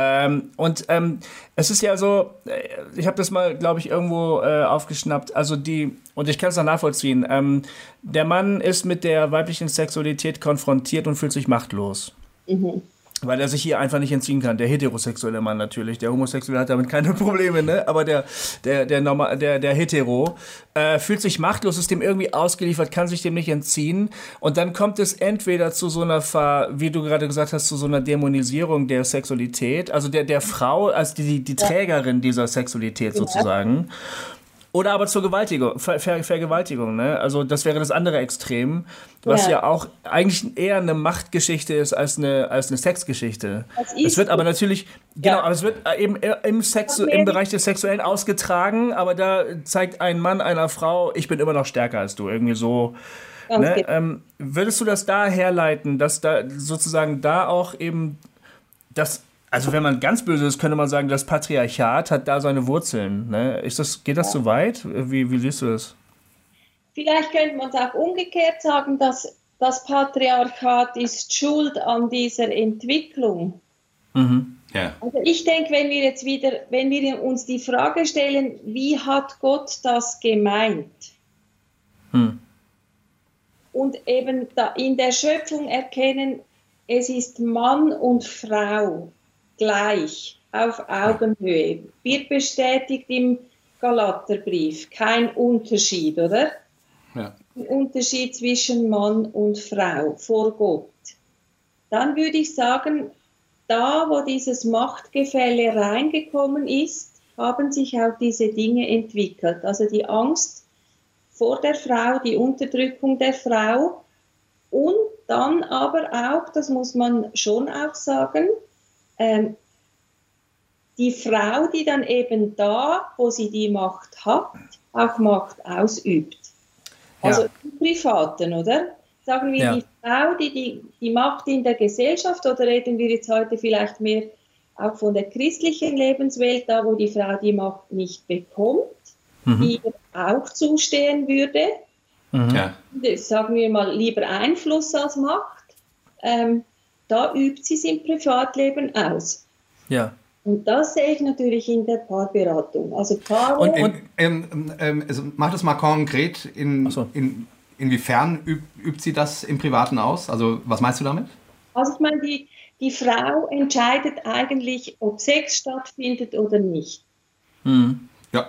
Ähm, und ähm, es ist ja so, äh, ich habe das mal, glaube ich, irgendwo äh, aufgeschnappt. Also die, und ich kann es auch nachvollziehen. Ähm, der Mann ist mit der weiblichen Sexualität konfrontiert und fühlt sich machtlos. Mhm. Weil er sich hier einfach nicht entziehen kann. Der heterosexuelle Mann natürlich. Der Homosexuelle hat damit keine Probleme, ne? Aber der, der, der, Normal, der, der Hetero äh, fühlt sich machtlos, ist dem irgendwie ausgeliefert, kann sich dem nicht entziehen. Und dann kommt es entweder zu so einer, Ver, wie du gerade gesagt hast, zu so einer Dämonisierung der Sexualität, also der, der Frau als die, die Trägerin dieser Sexualität sozusagen. Oder aber zur Gewaltigung, Ver Ver Vergewaltigung, ne? Also das wäre das andere Extrem, was ja. ja, auch eigentlich eher eine Machtgeschichte ist als eine, als eine Sexgeschichte. Es wird aber natürlich, genau, ja. aber es wird eben im, Sex, im Bereich des Sexuellen ausgetragen, aber da zeigt ein Mann einer Frau, ich bin immer noch stärker als du, irgendwie so. Ne? Ähm, würdest du das da herleiten, dass da sozusagen da auch eben das also wenn man ganz böse ist, könnte man sagen, das Patriarchat hat da seine Wurzeln. Ne? Ist das, geht das ja. so weit? Wie, wie siehst du das?
Vielleicht könnte man es auch umgekehrt sagen, dass das Patriarchat ist schuld an dieser Entwicklung.
Mhm. Ja.
Also ich denke, wenn wir jetzt wieder, wenn wir uns die Frage stellen, wie hat Gott das gemeint?
Hm.
Und eben da in der Schöpfung erkennen, es ist Mann und Frau gleich, auf Augenhöhe. Wird bestätigt im Galaterbrief. Kein Unterschied, oder?
Ja.
Ein Unterschied zwischen Mann und Frau vor Gott. Dann würde ich sagen, da, wo dieses Machtgefälle reingekommen ist, haben sich auch diese Dinge entwickelt. Also die Angst vor der Frau, die Unterdrückung der Frau und dann aber auch, das muss man schon auch sagen, ähm, die Frau, die dann eben da, wo sie die Macht hat, auch Macht ausübt. Also ja. im Privaten, oder? Sagen wir ja. die Frau, die, die die Macht in der Gesellschaft, oder reden wir jetzt heute vielleicht mehr auch von der christlichen Lebenswelt, da wo die Frau die Macht nicht bekommt, mhm. die ihr auch zustehen würde.
Mhm. Ja.
Sagen wir mal lieber Einfluss als Macht. ähm, da übt sie es im Privatleben aus.
Ja.
Und das sehe ich natürlich in der Paarberatung. Also Paare.
Und, und ähm, ähm, also mach das mal konkret. In, so. in, inwiefern übt, übt sie das im Privaten aus? Also was meinst du damit?
Also ich meine, die, die Frau entscheidet eigentlich, ob Sex stattfindet oder nicht.
Hm.
Ja.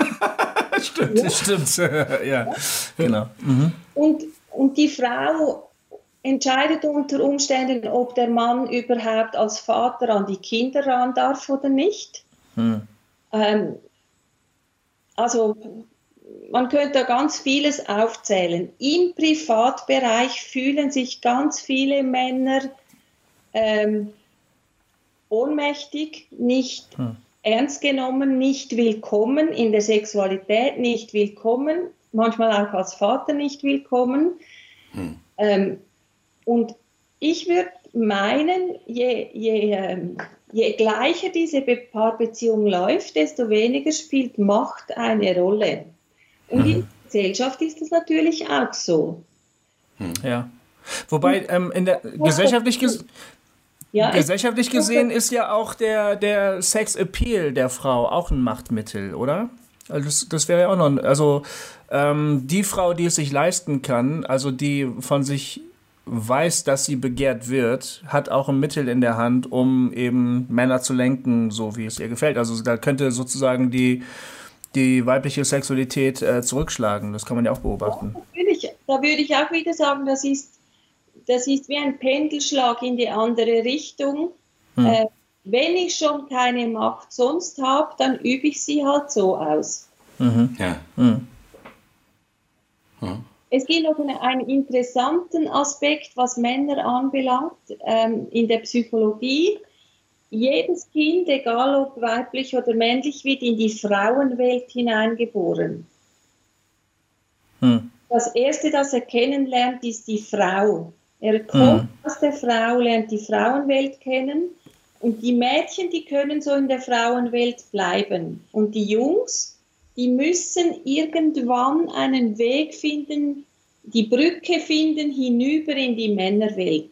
stimmt, ja. stimmt. ja, genau. Mhm.
Und, und die Frau entscheidet unter Umständen, ob der Mann überhaupt als Vater an die Kinder ran darf oder nicht.
Hm.
Ähm, also man könnte da ganz vieles aufzählen. Im Privatbereich fühlen sich ganz viele Männer ähm, ohnmächtig, nicht hm. ernst genommen, nicht willkommen in der Sexualität, nicht willkommen, manchmal auch als Vater nicht willkommen. Hm. Ähm, und ich würde meinen, je, je, ähm, je gleicher diese Paarbeziehung läuft, desto weniger spielt Macht eine Rolle. Und mhm. in der Gesellschaft ist das natürlich auch so.
Hm. Ja. Wobei ähm, in der gesellschaftlich, ges ja, gesellschaftlich gesehen ist ja auch der, der Sex Appeal der Frau auch ein Machtmittel, oder? Also das, das wäre ja auch noch, also ähm, die Frau, die es sich leisten kann, also die von sich weiß, dass sie begehrt wird, hat auch ein Mittel in der Hand, um eben Männer zu lenken, so wie es ihr gefällt. Also da könnte sozusagen die, die weibliche Sexualität äh, zurückschlagen. Das kann man ja auch beobachten.
Ja, natürlich. Da würde ich auch wieder sagen, das ist, das ist wie ein Pendelschlag in die andere Richtung. Hm. Äh, wenn ich schon keine Macht sonst habe, dann übe ich sie halt so aus.
Mhm. Ja. Mhm.
Hm. Es gibt noch einen interessanten Aspekt, was Männer anbelangt, ähm, in der Psychologie. Jedes Kind, egal ob weiblich oder männlich, wird in die Frauenwelt hineingeboren.
Hm.
Das Erste, das er kennenlernt, ist die Frau. Er kommt hm. aus der Frau, lernt die Frauenwelt kennen und die Mädchen, die können so in der Frauenwelt bleiben. Und die Jungs, die müssen irgendwann einen Weg finden, die Brücke finden hinüber in die Männerwelt.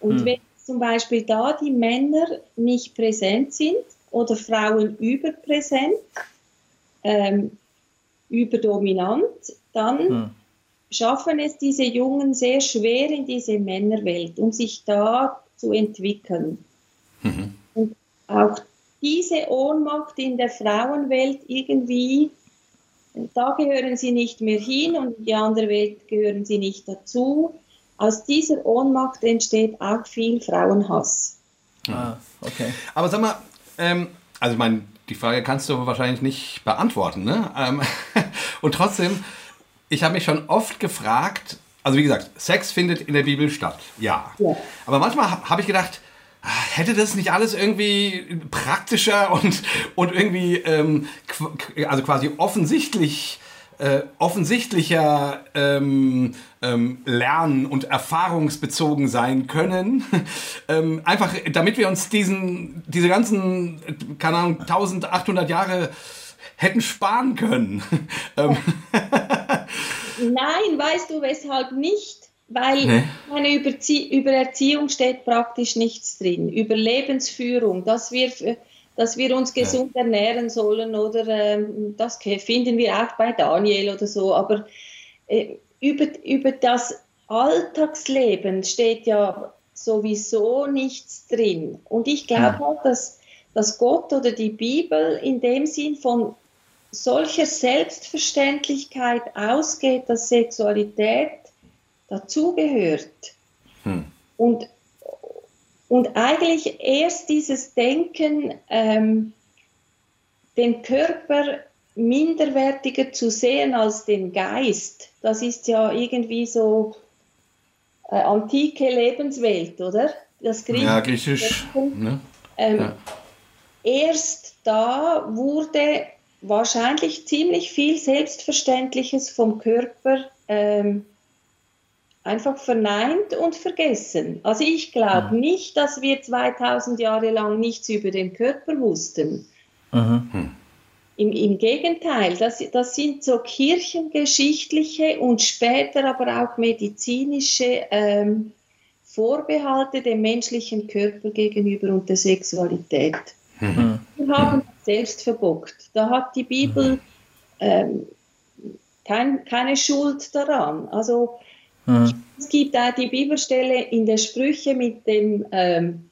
Und hm. wenn zum Beispiel da die Männer nicht präsent sind oder Frauen überpräsent, ähm, überdominant, dann hm. schaffen es diese Jungen sehr schwer in diese Männerwelt, um sich da zu entwickeln.
Mhm.
Und auch diese Ohnmacht in der Frauenwelt irgendwie, da gehören sie nicht mehr hin und in die andere Welt gehören sie nicht dazu. Aus dieser Ohnmacht entsteht auch viel Frauenhass.
Ah, okay.
Aber sag mal, ähm, also ich meine, die Frage kannst du wahrscheinlich nicht beantworten, ne? Ähm, und trotzdem, ich habe mich schon oft gefragt, also wie gesagt, Sex findet in der Bibel statt, ja. ja. Aber manchmal habe ich gedacht, hätte das nicht alles irgendwie praktischer und, und irgendwie, ähm, also quasi offensichtlich, äh, offensichtlicher ähm, ähm, lernen und erfahrungsbezogen sein können. ähm, einfach, damit wir uns diesen, diese ganzen, keine Ahnung, 1800 Jahre hätten sparen können. Ähm.
Nein, weißt du, weshalb nicht? Weil nee. meine, über, über Erziehung steht praktisch nichts drin. Über Lebensführung, dass wir, dass wir uns gesund ja. ernähren sollen oder ähm, das finden wir auch bei Daniel oder so. Aber äh, über, über das Alltagsleben steht ja sowieso nichts drin. Und ich glaube ja. auch, dass, dass Gott oder die Bibel in dem Sinn von solcher Selbstverständlichkeit ausgeht, dass Sexualität dazugehört.
Hm.
Und, und eigentlich erst dieses Denken, ähm, den Körper minderwertiger zu sehen als den Geist, das ist ja irgendwie so äh, antike Lebenswelt, oder?
Das Griech ja, griechisch. Ne?
Ähm, ja. Erst da wurde wahrscheinlich ziemlich viel Selbstverständliches vom Körper ähm, einfach verneint und vergessen. Also ich glaube mhm. nicht, dass wir 2000 Jahre lang nichts über den Körper wussten.
Mhm.
Im, Im, Gegenteil, das, das sind so kirchengeschichtliche und später aber auch medizinische ähm, Vorbehalte dem menschlichen Körper gegenüber und der Sexualität. Mhm. Wir haben selbst verbockt. Da hat die Bibel ähm, kein, keine Schuld daran. Also mhm. es gibt auch die Bibelstelle in der Sprüche mit dem ähm,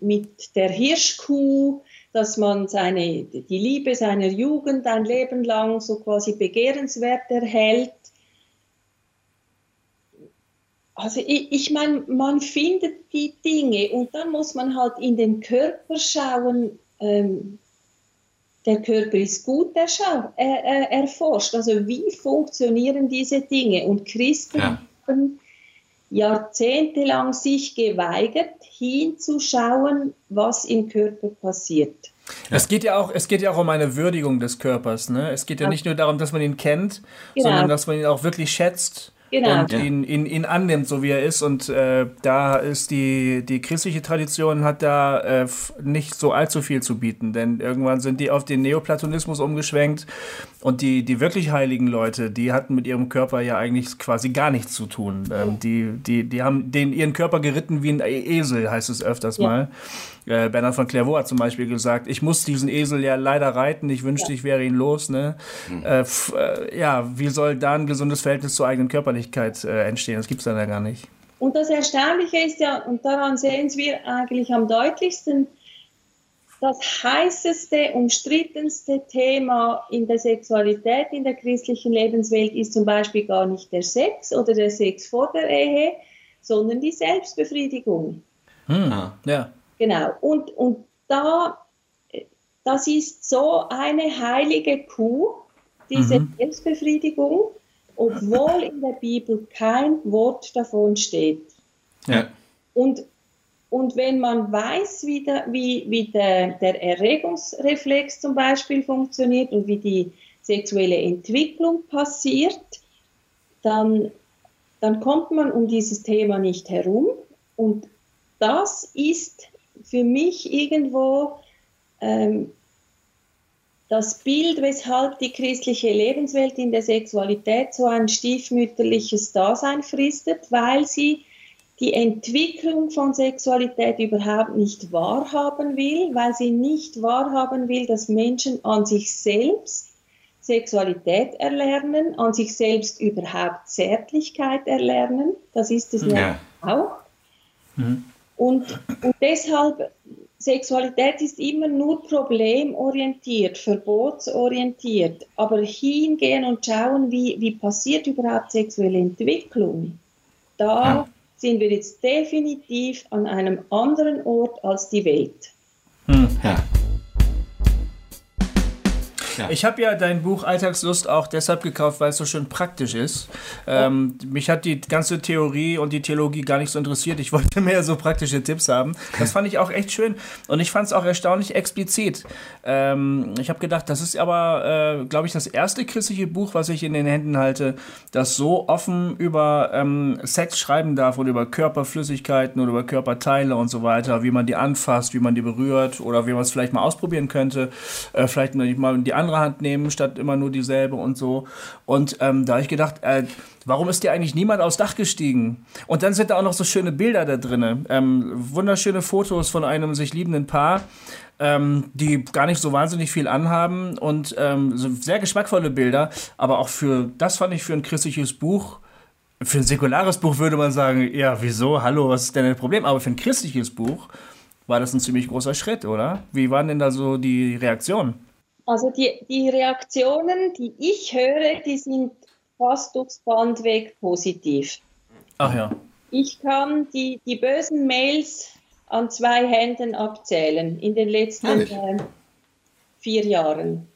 mit der Hirschkuh, dass man seine, die Liebe seiner Jugend ein Leben lang so quasi begehrenswert erhält. Also ich, ich meine, man findet die Dinge und dann muss man halt in den Körper schauen. Ähm, der Körper ist gut erschau, er, er, erforscht. Also wie funktionieren diese Dinge? Und Christen ja. haben jahrzehntelang sich geweigert, hinzuschauen, was im Körper passiert.
Es geht ja auch, es geht ja auch um eine Würdigung des Körpers. Ne? Es geht ja nicht nur darum, dass man ihn kennt, genau. sondern dass man ihn auch wirklich schätzt genau. und ja. ihn, ihn, ihn annimmt, so wie er ist. Und äh, da ist die, die christliche Tradition hat da äh, nicht so allzu viel zu bieten, denn irgendwann sind die auf den Neoplatonismus umgeschwenkt und die, die wirklich heiligen Leute, die hatten mit ihrem Körper ja eigentlich quasi gar nichts zu tun. Ähm, die, die, die haben den, ihren Körper geritten wie ein Esel, heißt es öfters ja. mal. Äh, Bernhard von Clairvaux hat zum Beispiel gesagt, ich muss diesen Esel ja leider reiten, ich wünschte, ich wäre ihn los. Ne? Mhm. Äh, äh, ja, wie soll da ein gesundes Verhältnis zur eigenen Körperlichkeit äh, entstehen? Das gibt es dann ja gar nicht.
Und das Erstaunliche ist ja, und daran sehen wir eigentlich am deutlichsten, das heißeste, umstrittenste Thema in der Sexualität in der christlichen Lebenswelt ist zum Beispiel gar nicht der Sex oder der Sex vor der Ehe, sondern die Selbstbefriedigung.
Hm, ja.
Genau. Und, und da, das ist so eine heilige Kuh, diese mhm. Selbstbefriedigung, obwohl in der Bibel kein Wort davon steht.
Ja.
Und, und wenn man weiß, wie, der, wie, wie der, der Erregungsreflex zum Beispiel funktioniert und wie die sexuelle Entwicklung passiert, dann, dann kommt man um dieses Thema nicht herum. Und das ist für mich irgendwo ähm, das Bild, weshalb die christliche Lebenswelt in der Sexualität so ein stiefmütterliches Dasein fristet, weil sie die Entwicklung von Sexualität überhaupt nicht wahrhaben will, weil sie nicht wahrhaben will, dass Menschen an sich selbst Sexualität erlernen, an sich selbst überhaupt Zärtlichkeit erlernen. Das ist es ja auch. Mhm. Und, und deshalb, Sexualität ist immer nur problemorientiert, verbotsorientiert. Aber hingehen und schauen, wie, wie passiert überhaupt sexuelle Entwicklung, da sind wir jetzt definitiv an einem anderen Ort als die Welt.
Hm. Ja. Ja. Ich habe ja dein Buch Alltagslust auch deshalb gekauft, weil es so schön praktisch ist. Ähm, mich hat die ganze Theorie und die Theologie gar nicht so interessiert. Ich wollte mehr so praktische Tipps haben. Das fand ich auch echt schön und ich fand es auch erstaunlich explizit. Ähm, ich habe gedacht, das ist aber, äh, glaube ich, das erste christliche Buch, was ich in den Händen halte, das so offen über ähm, Sex schreiben darf und über Körperflüssigkeiten oder über Körperteile und so weiter, wie man die anfasst, wie man die berührt oder wie man es vielleicht mal ausprobieren könnte. Äh, vielleicht mal die andere Hand nehmen, statt immer nur dieselbe und so. Und ähm, da habe ich gedacht, äh, warum ist dir eigentlich niemand aufs Dach gestiegen? Und dann sind da auch noch so schöne Bilder da drin. Ähm, wunderschöne Fotos von einem sich liebenden Paar. Ähm, die gar nicht so wahnsinnig viel anhaben und ähm, so sehr geschmackvolle Bilder, aber auch für, das fand ich für ein christliches Buch, für ein säkulares Buch würde man sagen, ja, wieso, hallo, was ist denn das Problem? Aber für ein christliches Buch war das ein ziemlich großer Schritt, oder? Wie waren denn da so die Reaktionen?
Also die, die Reaktionen, die ich höre, die sind fast durchs Band weg positiv.
Ach ja.
Ich kann die, die bösen Mails an zwei Händen abzählen in den letzten äh, vier Jahren.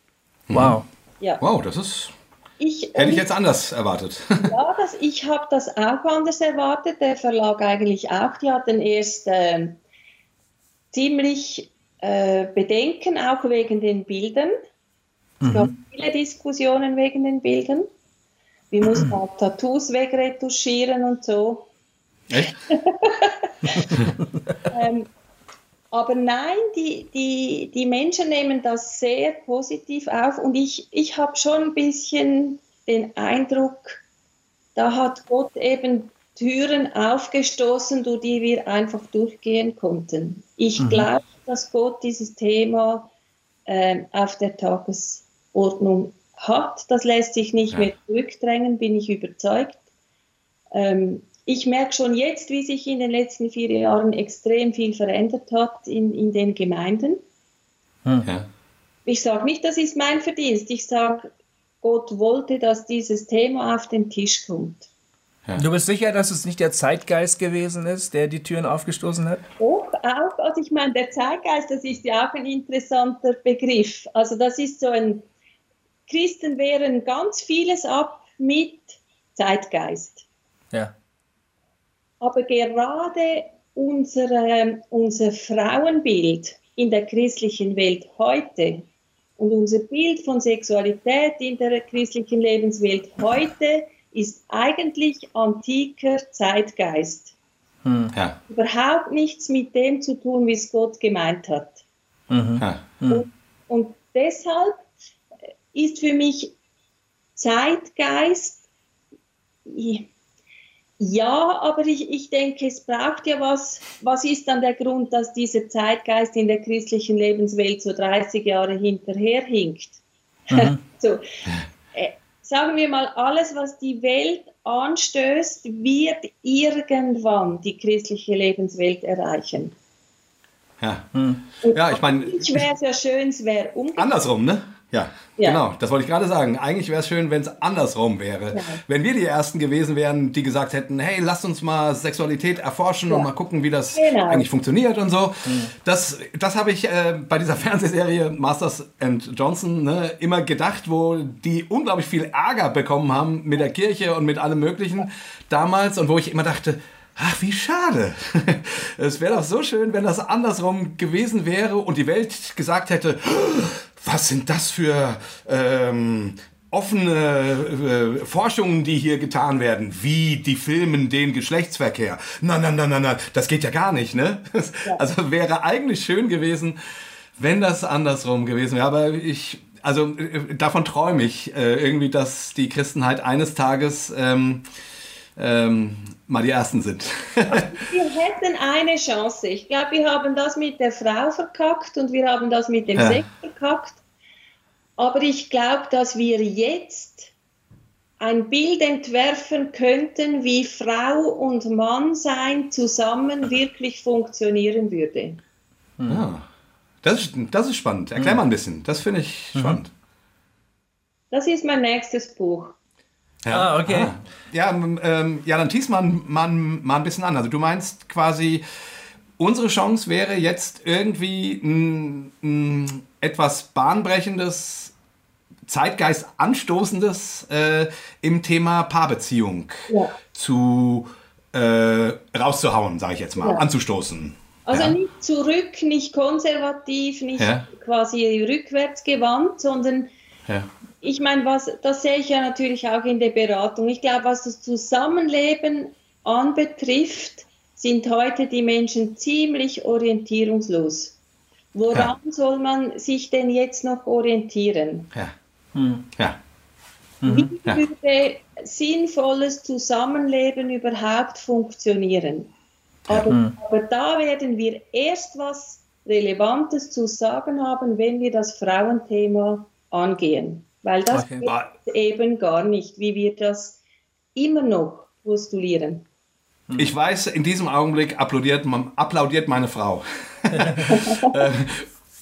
Wow. Ja. Wow, das ist. Ich, hätte ich jetzt anders erwartet.
Ja, das, ich habe das auch anders erwartet. Der Verlag eigentlich auch. Die hatten erst äh, ziemlich äh, Bedenken, auch wegen den Bildern. Es mhm. gab viele Diskussionen wegen den Bildern. Wie muss man Tattoos wegretuschieren und so. Echt? ähm, aber nein, die, die, die Menschen nehmen das sehr positiv auf und ich, ich habe schon ein bisschen den Eindruck, da hat Gott eben Türen aufgestoßen, durch die wir einfach durchgehen konnten. Ich mhm. glaube, dass Gott dieses Thema äh, auf der Tagesordnung hat. Das lässt sich nicht ja. mehr zurückdrängen, bin ich überzeugt. Ähm, ich merke schon jetzt, wie sich in den letzten vier Jahren extrem viel verändert hat in, in den Gemeinden. Hm. Ja. Ich sage nicht, das ist mein Verdienst. Ich sage, Gott wollte, dass dieses Thema auf den Tisch kommt.
Ja. Du bist sicher, dass es nicht der Zeitgeist gewesen ist, der die Türen aufgestoßen hat?
Auch, auch. Also ich meine, der Zeitgeist, das ist ja auch ein interessanter Begriff. Also das ist so ein, Christen wehren ganz vieles ab mit Zeitgeist.
Ja.
Aber gerade unsere, unser Frauenbild in der christlichen Welt heute und unser Bild von Sexualität in der christlichen Lebenswelt heute ist eigentlich antiker Zeitgeist. Hm. Ja. Überhaupt nichts mit dem zu tun, wie es Gott gemeint hat. Mhm. Ja. Hm. Und, und deshalb ist für mich Zeitgeist, ja, aber ich, ich denke, es braucht ja was. Was ist dann der Grund, dass dieser Zeitgeist in der christlichen Lebenswelt so 30 Jahre hinterherhinkt? Mhm. so, sagen wir mal, alles, was die Welt anstößt, wird irgendwann die christliche Lebenswelt erreichen.
Ja, hm. ja ich meine.
Ich wäre es ja schön, es wäre
umgekehrt. Andersrum, ne? Ja, ja, genau. Das wollte ich gerade sagen. Eigentlich wäre es schön, wenn es andersrum wäre. Ja. Wenn wir die Ersten gewesen wären, die gesagt hätten, hey, lasst uns mal Sexualität erforschen ja. und mal gucken, wie das genau. eigentlich funktioniert und so. Mhm. Das, das habe ich äh, bei dieser Fernsehserie Masters and Johnson ne, immer gedacht, wo die unglaublich viel Ärger bekommen haben mit der Kirche und mit allem Möglichen damals und wo ich immer dachte, Ach, wie schade. Es wäre doch so schön, wenn das andersrum gewesen wäre und die Welt gesagt hätte, was sind das für ähm, offene äh, Forschungen, die hier getan werden, wie die filmen den Geschlechtsverkehr. Na, na, na, na, na, das geht ja gar nicht, ne? Also wäre eigentlich schön gewesen, wenn das andersrum gewesen wäre. Aber ich, also äh, davon träume ich äh, irgendwie, dass die Christenheit eines Tages ähm, ähm, mal die Ersten sind.
wir hätten eine Chance. Ich glaube, wir haben das mit der Frau verkackt und wir haben das mit dem ja. Sex verkackt. Aber ich glaube, dass wir jetzt ein Bild entwerfen könnten, wie Frau und Mann sein zusammen wirklich funktionieren würde.
Ja, ah. das ist, das ist spannend. Erklär mal ein bisschen. Das finde ich mhm. spannend.
Das ist mein nächstes Buch.
Ja, ah, okay. Ah. Ja, ähm, ja, dann tease man, man mal ein bisschen an. Also du meinst quasi, unsere Chance wäre jetzt irgendwie ein, ein etwas bahnbrechendes, Zeitgeist anstoßendes äh, im Thema Paarbeziehung ja. zu äh, rauszuhauen, sage ich jetzt mal, ja. anzustoßen.
Also ja. nicht zurück, nicht konservativ, nicht quasi rückwärts gewandt, sondern ich meine, was, das sehe ich ja natürlich auch in der Beratung. Ich glaube, was das Zusammenleben anbetrifft, sind heute die Menschen ziemlich orientierungslos. Woran ja. soll man sich denn jetzt noch orientieren?
Ja. Hm. ja.
Mhm. Wie würde sinnvolles Zusammenleben überhaupt funktionieren? Aber, mhm. aber da werden wir erst was Relevantes zu sagen haben, wenn wir das Frauenthema angehen. Weil das okay. eben gar nicht, wie wir das immer noch postulieren.
Hm. Ich weiß, in diesem Augenblick applaudiert, applaudiert meine Frau. Äh,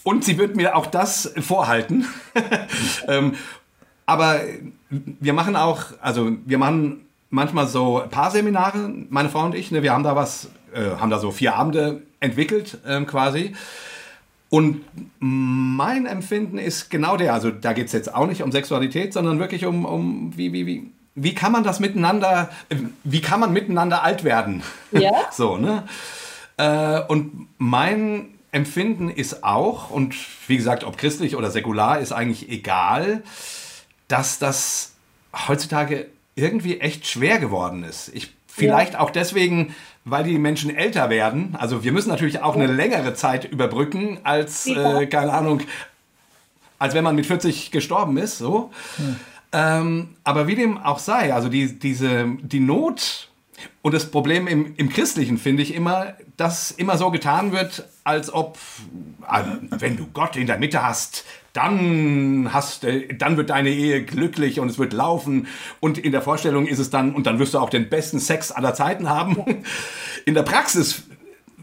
und sie wird mir auch das vorhalten. Ähm, aber wir machen auch, also wir machen manchmal so Paarseminare, meine Frau und ich. Ne, wir haben da was, äh, haben da so vier Abende entwickelt ähm, quasi. Und mein Empfinden ist genau der, also da geht es jetzt auch nicht um Sexualität, sondern wirklich um, um wie, wie, wie, wie kann man das miteinander, wie kann man miteinander alt werden? Ja. so, ne? Äh, und mein Empfinden ist auch, und wie gesagt, ob christlich oder säkular, ist eigentlich egal, dass das heutzutage irgendwie echt schwer geworden ist. Ich, vielleicht ja. auch deswegen, weil die Menschen älter werden. Also wir müssen natürlich auch eine längere Zeit überbrücken als, äh, keine Ahnung, als wenn man mit 40 gestorben ist. So. Hm. Ähm, aber wie dem auch sei, also die, diese, die Not Und das Problem im, im Christlichen finde ich immer, dass immer so getan wird, als ob, äh, wenn du Gott in der Mitte hast, dann hast, äh, dann wird deine Ehe glücklich und es wird laufen. Und in der Vorstellung ist es dann, und dann wirst du auch den besten Sex aller Zeiten haben. In der Praxis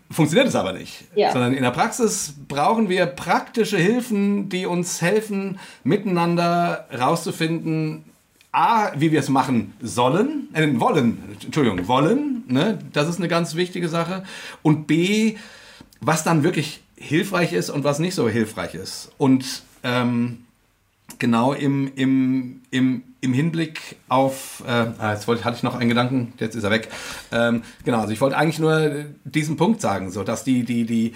funktioniert es aber nicht. Ja. Sondern in der Praxis brauchen wir praktische Hilfen, die uns helfen, miteinander rauszufinden, A, wie wir es machen sollen, äh, wollen, Entschuldigung, wollen, ne? das ist eine ganz wichtige Sache. Und B, was dann wirklich hilfreich ist und was nicht so hilfreich ist. Und ähm, genau im, im, im, im Hinblick auf, äh, ah, jetzt wollte, hatte ich noch einen Gedanken, jetzt ist er weg. Ähm, genau, also ich wollte eigentlich nur diesen Punkt sagen, so dass die, die, die,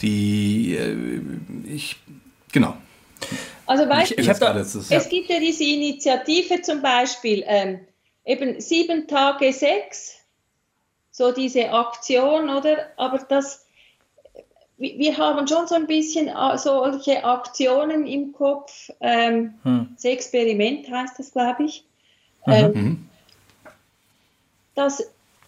die, äh, ich, genau.
Also weißt ich, ich da, es ja. gibt ja diese Initiative zum Beispiel, ähm, eben sieben Tage sechs, so diese Aktion, oder? Aber das, wir haben schon so ein bisschen äh, solche Aktionen im Kopf. Ähm, hm. Das Experiment heißt das, glaube ich. Mhm. Ähm, mhm. das,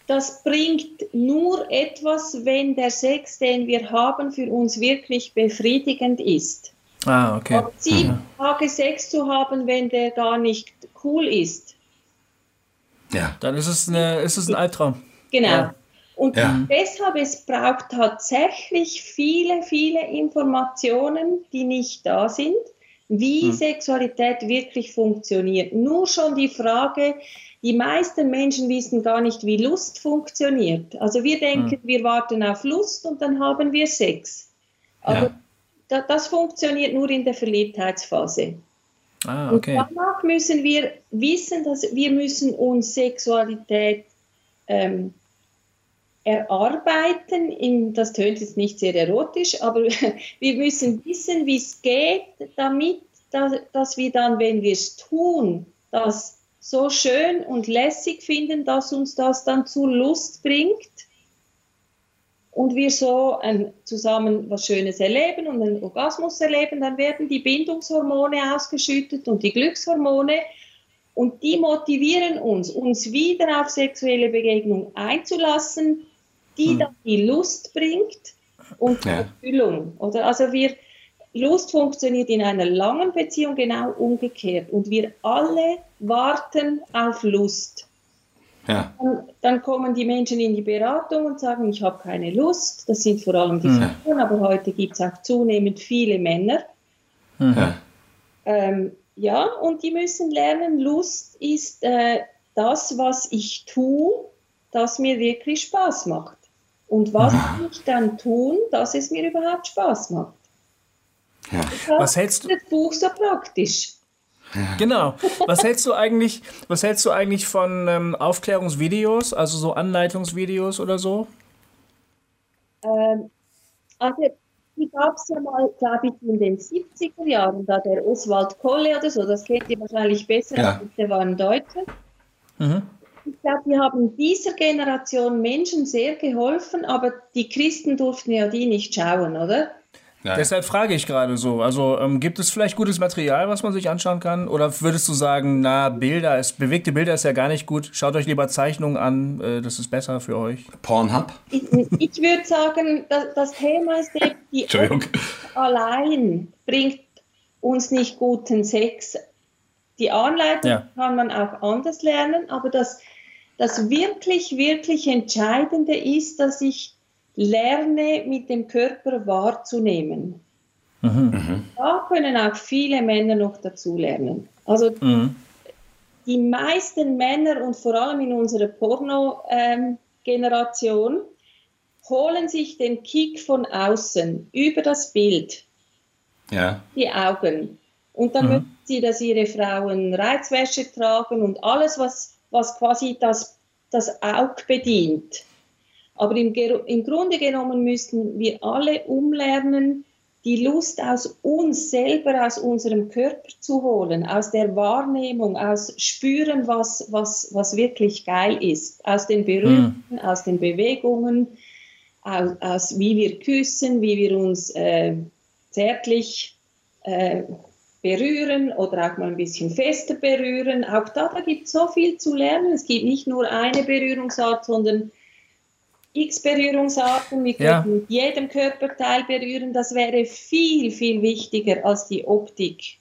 das bringt nur etwas, wenn der Sex, den wir haben, für uns wirklich befriedigend ist.
Ah, okay. Und
sieben mhm. Tage Sex zu haben, wenn der gar nicht cool ist.
Ja. Dann ist es, eine, ist es ein Albtraum.
Genau. Ja. Und ja. deshalb es braucht tatsächlich viele, viele Informationen, die nicht da sind, wie hm. Sexualität wirklich funktioniert. Nur schon die Frage, die meisten Menschen wissen gar nicht, wie Lust funktioniert. Also wir denken, hm. wir warten auf Lust und dann haben wir Sex. Aber ja. das funktioniert nur in der Verliebtheitsphase. Ah, okay. Und danach müssen wir wissen, dass wir müssen uns Sexualität ähm, erarbeiten. In, das tönt jetzt nicht sehr erotisch, aber wir müssen wissen, wie es geht, damit, dass, dass wir dann, wenn wir es tun, das so schön und lässig finden, dass uns das dann zu Lust bringt und wir so ein, zusammen was Schönes erleben und einen Orgasmus erleben, dann werden die Bindungshormone ausgeschüttet und die Glückshormone und die motivieren uns, uns wieder auf sexuelle Begegnung einzulassen, die hm. dann die Lust bringt und die ja. Erfüllung. Oder? Also wir, Lust funktioniert in einer langen Beziehung genau umgekehrt und wir alle warten auf Lust. Ja. Dann, dann, kommen die Menschen in die Beratung und sagen, ich habe keine Lust. Das sind vor allem die hm. Frauen, aber heute gibt es auch zunehmend viele Männer. Hm. Ja. Ähm, ja, und die müssen lernen, Lust ist äh, das, was ich tue, das mir wirklich Spaß macht. Und was ah. muss ich dann tun, dass es mir überhaupt Spaß macht?
Ja. Was hältst du?
Das Buch so praktisch.
Ja. Genau. Was hältst du eigentlich, was hältst du eigentlich von ähm, Aufklärungsvideos, also so Anleitungsvideos oder so?
Ähm, also die gab es ja mal, glaube ich, in den 70er Jahren, da der Oswald Kolle oder so, das kennt ihr wahrscheinlich besser, ja. der war ein Deutscher. Mhm ich glaube, wir haben dieser Generation Menschen sehr geholfen, aber die Christen durften ja die nicht schauen, oder?
Nein. Deshalb frage ich gerade so. Also ähm, gibt es vielleicht gutes Material, was man sich anschauen kann? Oder würdest du sagen, na, Bilder, ist, bewegte Bilder ist ja gar nicht gut. Schaut euch lieber Zeichnungen an, äh, das ist besser für euch.
Pornhub?
Ich, ich würde sagen, das, das, Thema ist eben, die allein bringt uns nicht guten Sex. Die Anleitung ja. kann man auch anders lernen, aber das das wirklich, wirklich Entscheidende ist, dass ich lerne, mit dem Körper wahrzunehmen. Mhm. Da können auch viele Männer noch dazu lernen. Also mhm. die meisten Männer und vor allem in unserer Porno-Generation ähm, holen sich den Kick von außen über das Bild, ja. die Augen. Und dann mhm. möchten sie, dass ihre Frauen Reizwäsche tragen und alles, was was quasi das, das Auge bedient. Aber im, im Grunde genommen müssten wir alle umlernen, die Lust aus uns selber, aus unserem Körper zu holen, aus der Wahrnehmung, aus Spüren, was, was, was wirklich geil ist, aus den Berührungen, mhm. aus den Bewegungen, aus, aus, wie wir küssen, wie wir uns äh, zärtlich äh, berühren oder auch mal ein bisschen fester berühren. Auch da, da gibt es so viel zu lernen. Es gibt nicht nur eine Berührungsart, sondern x Berührungsarten. Wir können ja. mit jedem Körperteil berühren. Das wäre viel, viel wichtiger als die Optik.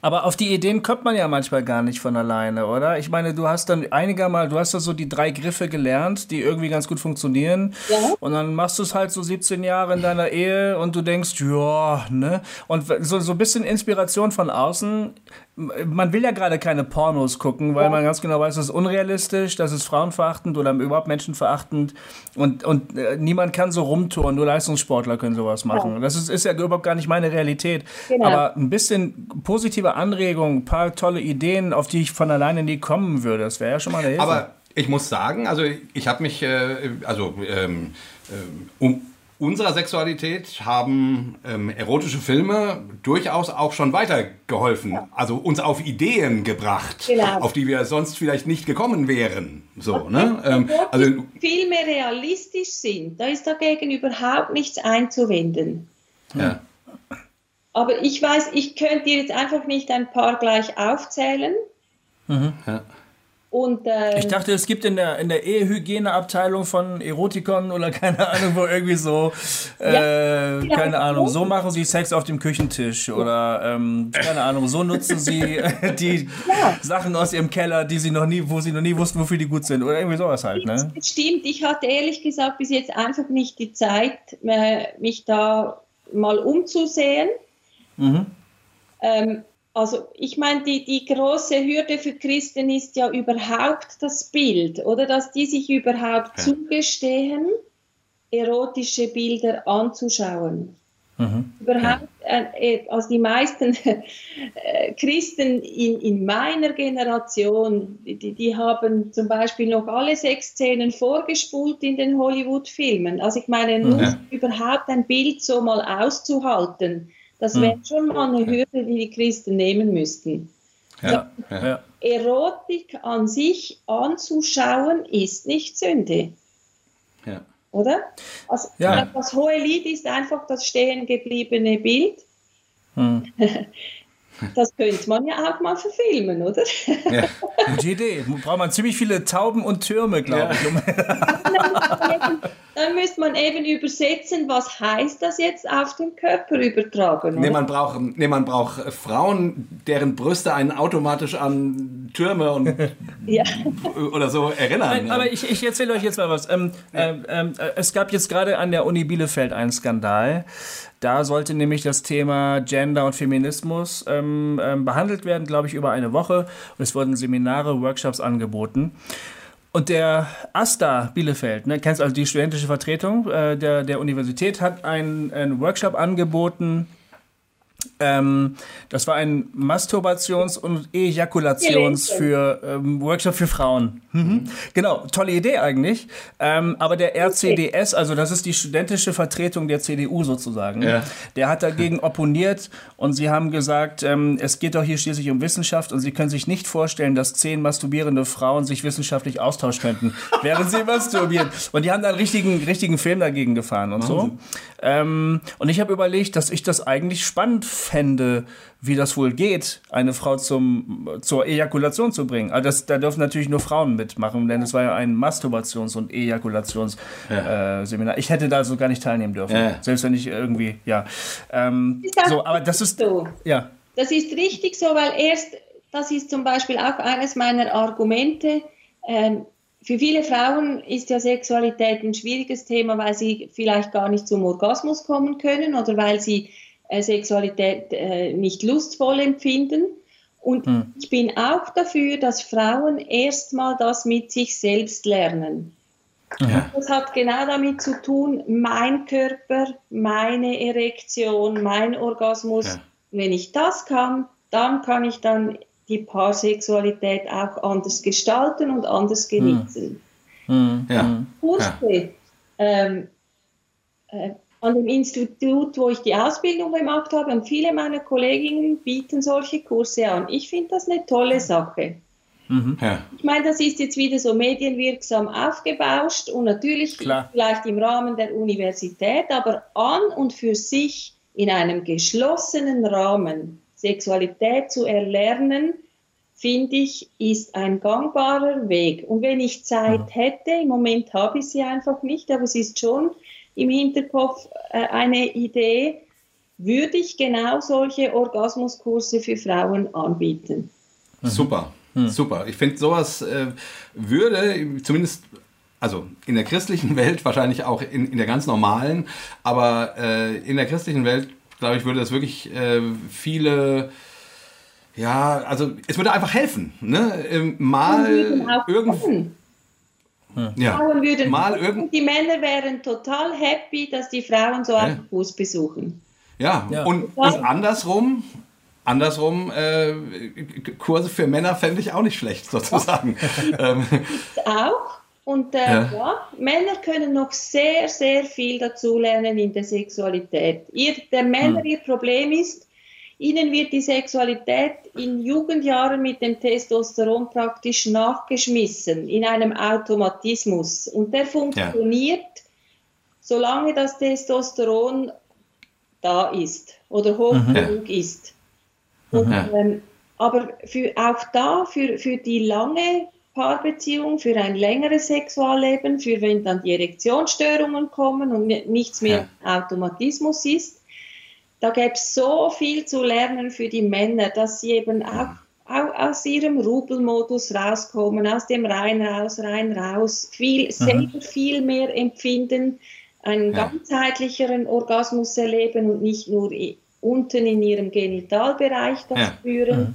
Aber auf die Ideen kommt man ja manchmal gar nicht von alleine, oder? Ich meine, du hast dann einiger mal, du hast da so die drei Griffe gelernt, die irgendwie ganz gut funktionieren. Ja. Und dann machst du es halt so 17 Jahre in deiner Ehe und du denkst, ja, ne? Und so, so ein bisschen Inspiration von außen man will ja gerade keine Pornos gucken, weil man ganz genau weiß, das ist unrealistisch, das ist frauenverachtend oder überhaupt menschenverachtend und, und äh, niemand kann so rumtouren, nur Leistungssportler können sowas machen. Ja. Das ist, ist ja überhaupt gar nicht meine Realität. Genau. Aber ein bisschen positive Anregung, ein paar tolle Ideen, auf die ich von alleine nie kommen würde, das wäre ja schon mal eine Hilfe.
Aber ich muss sagen, also ich habe mich, äh, also ähm, äh, um unserer Sexualität haben ähm, erotische Filme durchaus auch schon weitergeholfen. Ja. Also uns auf Ideen gebracht, genau. auf die wir sonst vielleicht nicht gekommen wären. So, ne?
ähm, also, viel mehr realistisch sind, da ist dagegen überhaupt nichts einzuwenden. Ja. Aber ich weiß, ich könnte dir jetzt einfach nicht ein paar gleich aufzählen. Mhm. Ja.
Und, äh, ich dachte, es gibt in der, in der Ehehygieneabteilung von Erotikon oder keine Ahnung, wo irgendwie so, äh, ja, genau. keine Ahnung, so machen sie Sex auf dem Küchentisch oder ähm, keine Ahnung, so nutzen sie die ja. Sachen aus ihrem Keller, die sie noch nie, wo sie noch nie wussten, wofür die gut sind oder irgendwie sowas halt. Ne?
Das stimmt, ich hatte ehrlich gesagt bis jetzt einfach nicht die Zeit, mich da mal umzusehen. Mhm. Ähm, also ich meine, die, die große Hürde für Christen ist ja überhaupt das Bild, oder dass die sich überhaupt ja. zugestehen, erotische Bilder anzuschauen. Mhm. Überhaupt, äh, äh also die meisten äh, Christen in, in meiner Generation, die, die haben zum Beispiel noch alle sechs Szenen vorgespult in den Hollywood-Filmen. Also ich meine, nur mhm. überhaupt ein Bild so mal auszuhalten, das hm. wäre schon mal eine Hürde, die die Christen nehmen müssten. Ja, ja. Erotik an sich anzuschauen ist nicht Sünde. Ja. Oder? Also, ja. Das hohe Lied ist einfach das stehen gebliebene Bild. Hm. Das könnte man ja auch mal verfilmen, oder? Ja.
Gute Idee. Braucht man ziemlich viele Tauben und Türme, glaube ich.
dann, dann müsste man eben übersetzen, was heißt das jetzt auf den Körper übertragen.
Nee, man braucht, nee, man braucht Frauen, deren Brüste einen automatisch an Türme und ja. oder so erinnern.
Nein, aber ich, ich erzähle euch jetzt mal was. Ähm, ja. ähm, äh, es gab jetzt gerade an der Uni Bielefeld einen Skandal. Da sollte nämlich das Thema Gender und Feminismus ähm, ähm, behandelt werden, glaube ich, über eine Woche. Und es wurden Seminare, Workshops angeboten. Und der AStA Bielefeld, ne, kennst also die studentische Vertretung äh, der, der Universität, hat einen, einen Workshop angeboten ähm, das war ein Masturbations- und Ejakulations- für ähm, Workshop für Frauen. Mhm. Genau, tolle Idee eigentlich. Ähm, aber der RCDS, also das ist die studentische Vertretung der CDU sozusagen, ja. der hat dagegen opponiert und sie haben gesagt, ähm, es geht doch hier schließlich um Wissenschaft und sie können sich nicht vorstellen, dass zehn masturbierende Frauen sich wissenschaftlich austauschen könnten, während sie masturbieren. Und die haben da einen richtigen, richtigen Film dagegen gefahren und so. Ähm, und ich habe überlegt, dass ich das eigentlich spannend fände, wie das wohl geht, eine Frau zum, zur Ejakulation zu bringen. Also das, da dürfen natürlich nur Frauen mitmachen, denn es war ja ein Masturbations- und Ejakulationsseminar. Ja. Äh, ich hätte da so gar nicht teilnehmen dürfen, ja. selbst wenn ich irgendwie, ja. Ähm, so, aber das ist
so. Ja. Das ist richtig so, weil erst, das ist zum Beispiel auch eines meiner Argumente. Ähm, für viele Frauen ist ja Sexualität ein schwieriges Thema, weil sie vielleicht gar nicht zum Orgasmus kommen können oder weil sie Sexualität äh, nicht lustvoll empfinden. Und hm. ich bin auch dafür, dass Frauen erstmal das mit sich selbst lernen. Ja. Das hat genau damit zu tun, mein Körper, meine Erektion, mein Orgasmus. Ja. Wenn ich das kann, dann kann ich dann die Paarsexualität auch anders gestalten und anders hm. genießen. Hm. Ja. Kurse, ähm, äh, an dem Institut, wo ich die Ausbildung gemacht habe, und viele meiner Kolleginnen bieten solche Kurse an. Ich finde das eine tolle Sache. Mhm. Ja. Ich meine, das ist jetzt wieder so medienwirksam aufgebauscht und natürlich Klar. vielleicht im Rahmen der Universität, aber an und für sich in einem geschlossenen Rahmen Sexualität zu erlernen, finde ich, ist ein gangbarer Weg. Und wenn ich Zeit mhm. hätte, im Moment habe ich sie einfach nicht, aber es ist schon im Hinterkopf äh, eine Idee, würde ich genau solche Orgasmuskurse für Frauen anbieten.
Mhm. Super, mhm. super. Ich finde, sowas äh, würde zumindest also in der christlichen Welt, wahrscheinlich auch in, in der ganz normalen, aber äh, in der christlichen Welt, glaube ich, würde das wirklich äh, viele, ja, also es würde einfach helfen, ne? Ähm, mal irgendwie.
Ja. Frauen würden mal irgend die Männer wären total happy, dass die Frauen so ja. einen Kurs besuchen.
Ja, ja. Und, und andersrum, andersrum, äh, Kurse für Männer fände ich auch nicht schlecht, sozusagen.
ähm. auch. Und äh, ja. ja. Männer können noch sehr, sehr viel dazulernen in der Sexualität. Ihr, der Männer, hm. ihr Problem ist, ihnen wird die Sexualität in Jugendjahren mit dem Testosteron praktisch nachgeschmissen, in einem Automatismus. Und der funktioniert, ja. solange das Testosteron da ist oder hoch mhm. genug ist. Und, mhm. ähm, aber für, auch da, für, für die lange Paarbeziehung, für ein längeres Sexualleben, für wenn dann die Erektionsstörungen kommen und nichts mehr ja. Automatismus ist. Da gäbe es so viel zu lernen für die Männer, dass sie eben auch, auch aus ihrem Rubelmodus rauskommen, aus dem rein raus, rein raus, viel, mhm. selber viel mehr empfinden, einen ja. ganzheitlicheren Orgasmus erleben und nicht nur unten in ihrem Genitalbereich das ja. spüren. Mhm.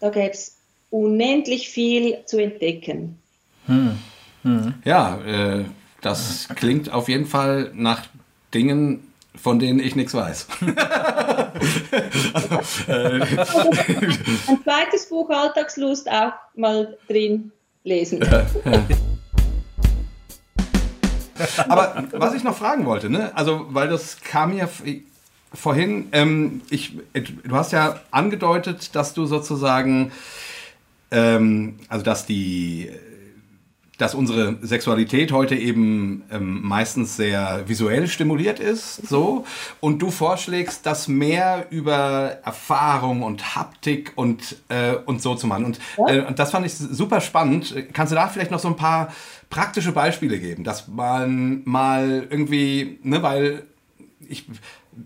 Da gäbe es unendlich viel zu entdecken. Hm.
Hm. Ja, äh, das klingt auf jeden Fall nach Dingen, von denen ich nichts weiß.
also, äh, ein zweites Buch Alltagslust auch mal drin lesen.
Aber was ich noch fragen wollte, ne? also weil das kam ja vorhin, ähm, ich, du hast ja angedeutet, dass du sozusagen ähm, also dass die dass unsere Sexualität heute eben ähm, meistens sehr visuell stimuliert ist, so, und du vorschlägst, das mehr über Erfahrung und Haptik und, äh, und so zu machen. Und, äh, und das fand ich super spannend. Kannst du da vielleicht noch so ein paar praktische Beispiele geben, dass man mal irgendwie, ne, weil ich,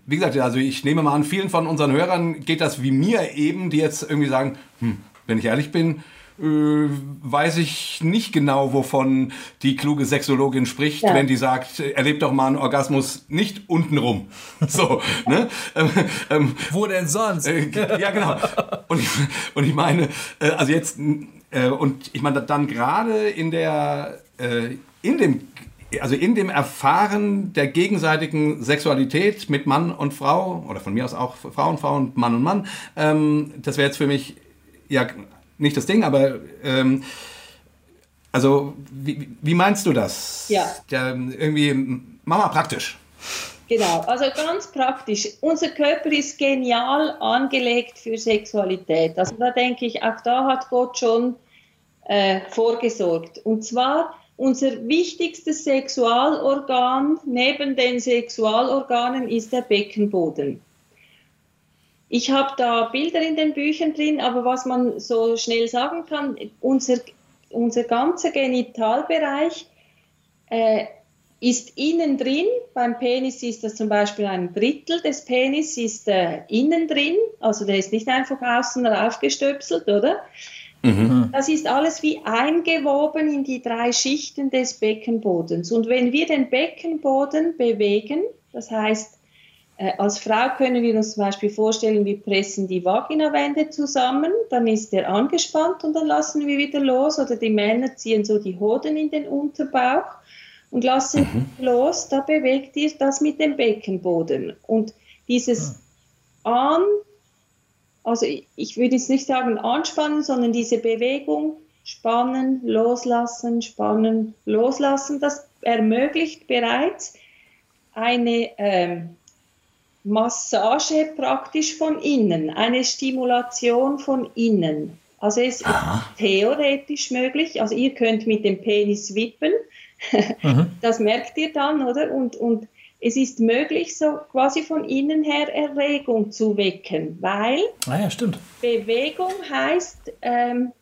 wie gesagt, also ich nehme mal an, vielen von unseren Hörern geht das wie mir eben, die jetzt irgendwie sagen, hm, wenn ich ehrlich bin, äh, weiß ich nicht genau, wovon die kluge Sexologin spricht, ja. wenn die sagt, erlebt doch mal einen Orgasmus nicht untenrum. So, ne?
Ähm, ähm, Wo denn sonst?
Äh, ja, genau. Und ich, und ich meine, äh, also jetzt, äh, und ich meine, dann gerade in der, äh, in dem also in dem Erfahren der gegenseitigen Sexualität mit Mann und Frau, oder von mir aus auch Frau und Frau und Mann und Mann, ähm, das wäre jetzt für mich ja nicht das Ding, aber ähm, also wie, wie, meinst du das?
Ja.
Der, irgendwie, mach mal praktisch.
Genau, also ganz praktisch. Unser Körper ist genial angelegt für Sexualität. Also da denke ich, auch da hat Gott schon äh, vorgesorgt. Und zwar unser wichtigstes Sexualorgan neben den Sexualorganen ist der Beckenboden. Ich habe da Bilder in den Büchern drin, aber was man so schnell sagen kann, unser, unser ganzer Genitalbereich äh, ist innen drin. Beim Penis ist das zum Beispiel ein Drittel des Penis ist äh, innen drin, also der ist nicht einfach außen aufgestöpselt, oder? Mhm. Das ist alles wie eingewoben in die drei Schichten des Beckenbodens. Und wenn wir den Beckenboden bewegen, das heißt als Frau können wir uns zum Beispiel vorstellen, wir pressen die Vaginawände zusammen, dann ist der angespannt und dann lassen wir wieder los. Oder die Männer ziehen so die Hoden in den Unterbauch und lassen mhm. los. Da bewegt ihr das mit dem Beckenboden. Und dieses ah. An, also ich würde jetzt nicht sagen anspannen, sondern diese Bewegung, spannen, loslassen, spannen, loslassen, das ermöglicht bereits eine ähm, Massage praktisch von innen, eine Stimulation von innen. Also es Aha. ist theoretisch möglich. Also ihr könnt mit dem Penis wippen. Mhm. Das merkt ihr dann, oder? Und, und es ist möglich, so quasi von innen her Erregung zu wecken, weil
ah ja.
Bewegung heißt, ähm,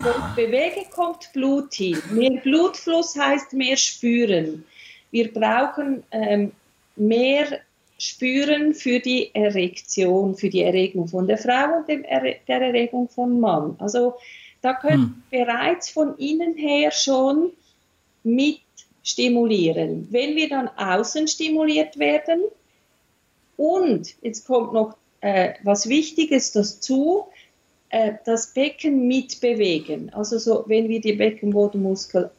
wo ich bewege, kommt Blut hin. Mehr Blutfluss heißt mehr spüren. Wir brauchen ähm, mehr Spüren für die Erektion, für die Erregung von der Frau und der Erregung von Mann. Also da können hm. bereits von innen her schon mit stimulieren. Wenn wir dann außen stimuliert werden und jetzt kommt noch äh, was Wichtiges dazu, äh, das Becken mitbewegen. Also so, wenn wir die Beckenbodenmuskel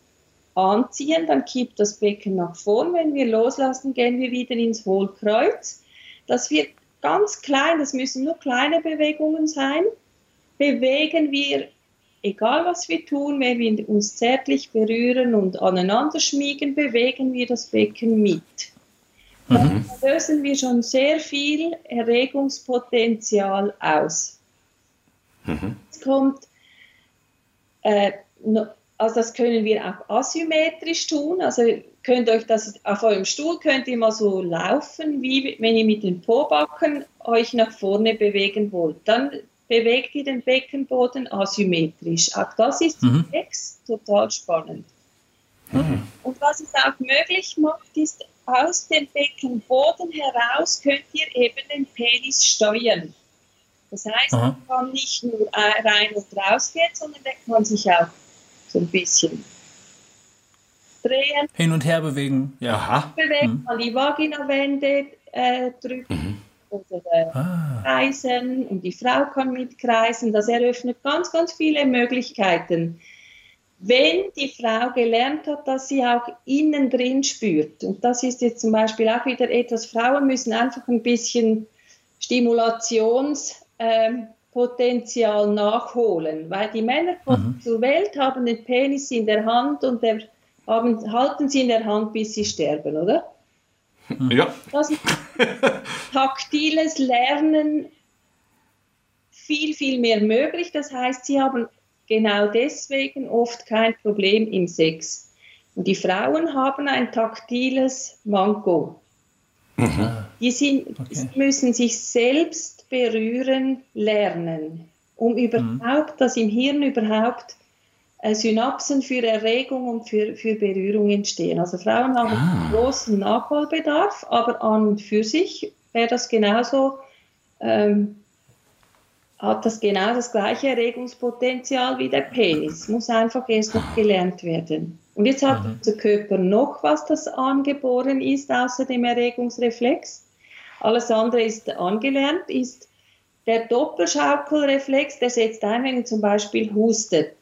anziehen, dann kippt das Becken nach vorn. Wenn wir loslassen, gehen wir wieder ins Hohlkreuz. Das wird ganz klein, das müssen nur kleine Bewegungen sein. Bewegen wir egal was wir tun, wenn wir uns zärtlich berühren und aneinander schmiegen, bewegen wir das Becken mit. Dann lösen wir schon sehr viel Erregungspotenzial aus. Mhm. Es kommt, äh, also das können wir auch asymmetrisch tun. Also könnt euch das auf eurem Stuhl könnt ihr mal so laufen, wie wenn ihr mit den Pobacken euch nach vorne bewegen wollt. Dann bewegt ihr den Beckenboden asymmetrisch. Auch das ist mhm. total spannend. Mhm. Und was es auch möglich macht, ist, aus dem Beckenboden heraus könnt ihr eben den Penis steuern. Das heißt, Aha. man kann nicht nur rein und raus gehen, sondern der kann sich auch so ein bisschen drehen.
Hin und her bewegen.
Ja. Bewegen, mhm. an die Vaginawände äh, drücken. Mhm oder äh, ah. kreisen und die Frau kann mitkreisen. Das eröffnet ganz, ganz viele Möglichkeiten. Wenn die Frau gelernt hat, dass sie auch innen drin spürt, und das ist jetzt zum Beispiel auch wieder etwas, Frauen müssen einfach ein bisschen Stimulationspotenzial ähm, nachholen, weil die Männer kommen mhm. zur Welt, haben den Penis in der Hand und der, haben, halten sie in der Hand, bis sie sterben, oder?
Ja.
Das ist taktiles Lernen viel, viel mehr möglich. Das heißt, sie haben genau deswegen oft kein Problem im Sex. Und die Frauen haben ein taktiles Manko. Mhm. Die sind, okay. müssen sich selbst berühren lernen, um überhaupt, mhm. dass im Hirn überhaupt äh, Synapsen für Erregung und für, für Berührung entstehen. Also Frauen haben ah. einen großen Nachholbedarf, aber an und für sich wäre das genauso, ähm, hat das genau das gleiche Erregungspotenzial wie der Penis. Muss einfach erst noch gelernt werden. Und jetzt hat mhm. unser Körper noch was, das angeboren ist, außer dem Erregungsreflex. Alles andere ist angelernt, ist der Doppelschaukelreflex, der setzt ein, wenn ihr zum Beispiel hustet.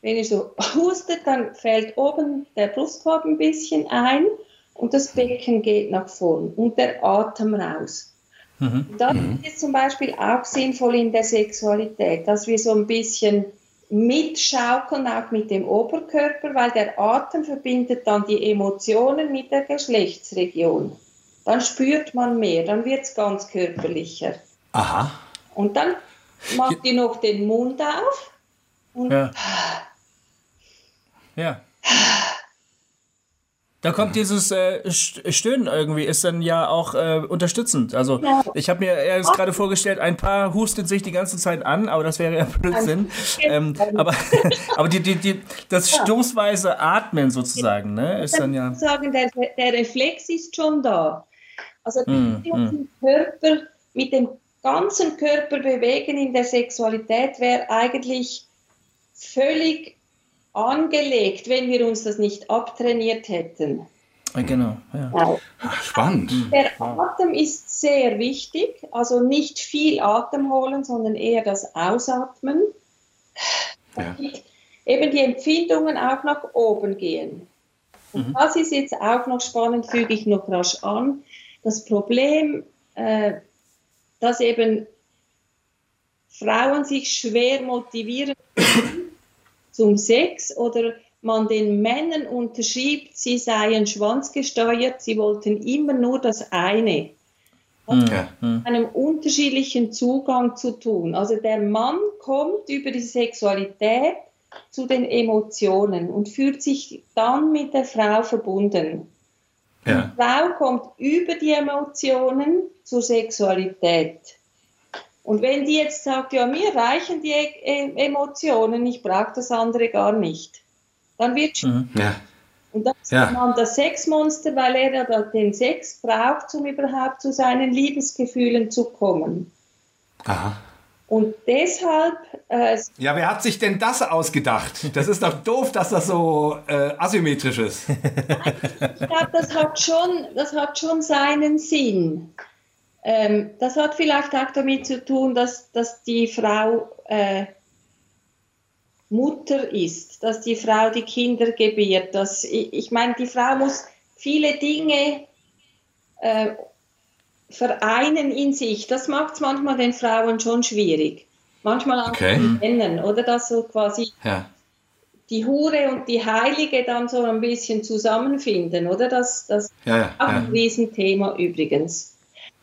Wenn ihr so hustet, dann fällt oben der Brustkorb ein bisschen ein und das Becken geht nach vorn und der Atem raus. Mhm. Das mhm. ist zum Beispiel auch sinnvoll in der Sexualität, dass wir so ein bisschen mitschaukeln, auch mit dem Oberkörper, weil der Atem verbindet dann die Emotionen mit der Geschlechtsregion. Dann spürt man mehr, dann wird es ganz körperlicher.
Aha.
Und dann macht ihr noch den Mund auf und
ja. Ja. Da kommt dieses äh, Stöhnen irgendwie, ist dann ja auch äh, unterstützend. Also ja. ich habe mir erst gerade vorgestellt, ein Paar hustet sich die ganze Zeit an, aber das wäre ja Blödsinn. Ähm, aber aber die, die, die, das ja. stoßweise Atmen sozusagen, ne, ist dann ja...
Sagen, der, der Reflex ist schon da. Also mm, mm. Körper, mit dem ganzen Körper bewegen in der Sexualität wäre eigentlich völlig angelegt, wenn wir uns das nicht abtrainiert hätten.
Genau. Ja.
Ach, spannend.
Der Atem ist sehr wichtig, also nicht viel Atem holen, sondern eher das Ausatmen. Ja. Eben die Empfindungen auch nach oben gehen. Und mhm. das ist jetzt auch noch spannend, füge ich noch rasch an. Das Problem, äh, dass eben Frauen sich schwer motivieren zum Sex oder man den Männern unterschiebt, sie seien schwanzgesteuert, sie wollten immer nur das eine. Hat ja. mit einem unterschiedlichen Zugang zu tun. Also der Mann kommt über die Sexualität zu den Emotionen und fühlt sich dann mit der Frau verbunden. Ja. Die Frau kommt über die Emotionen zur Sexualität. Und wenn die jetzt sagt, ja, mir reichen die e Emotionen, ich brauche das andere gar nicht, dann wird mhm. ja. Und das ist ja. man das Sexmonster, weil er ja den Sex braucht, um überhaupt zu seinen Liebesgefühlen zu kommen. Aha. Und deshalb. Äh,
ja, wer hat sich denn das ausgedacht? Das ist doch doof, dass das so äh, asymmetrisch ist.
ich glaube, das, hat schon, das hat schon seinen Sinn. Ähm, das hat vielleicht auch damit zu tun, dass, dass die Frau äh, Mutter ist, dass die Frau die Kinder gebiert. Dass, ich, ich meine, die Frau muss viele Dinge äh, vereinen in sich. Das macht es manchmal den Frauen schon schwierig. Manchmal auch okay. den Männern, oder? Dass so quasi ja. die Hure und die Heilige dann so ein bisschen zusammenfinden, oder? Das, das ja, ja, auch ein Riesenthema übrigens.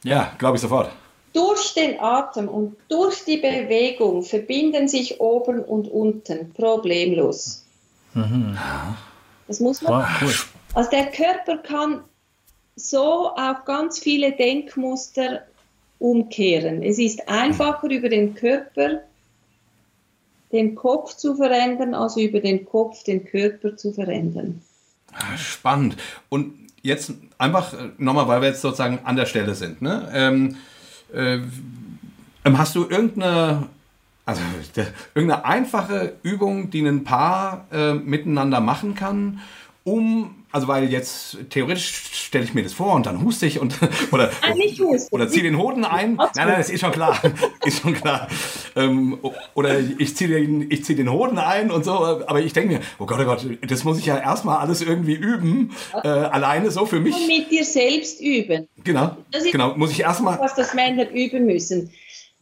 Ja, glaube ich sofort.
Durch den Atem und durch die Bewegung verbinden sich oben und unten problemlos. Mhm. Das muss man. Wow, cool. Also der Körper kann so auf ganz viele Denkmuster umkehren. Es ist einfacher über den Körper den Kopf zu verändern, als über den Kopf den Körper zu verändern.
Ah, spannend. Und jetzt einfach nochmal, weil wir jetzt sozusagen an der Stelle sind. Ne? Ähm, äh, hast du irgendeine, also, irgendeine einfache Übung, die ein Paar äh, miteinander machen kann, um also weil jetzt theoretisch stelle ich mir das vor und dann huste ich und oder oder ziehe den Hoden ein. Nein, nein, das ist schon klar, ist schon klar. Ähm, oder ich ziehe den, ich ziehe den Hoden ein und so. Aber ich denke mir, oh Gott, oh Gott, das muss ich ja erstmal alles irgendwie üben, äh, alleine so für mich.
Und mit dir selbst üben.
Genau, genau. Muss ich erstmal.
Was das Männer üben müssen.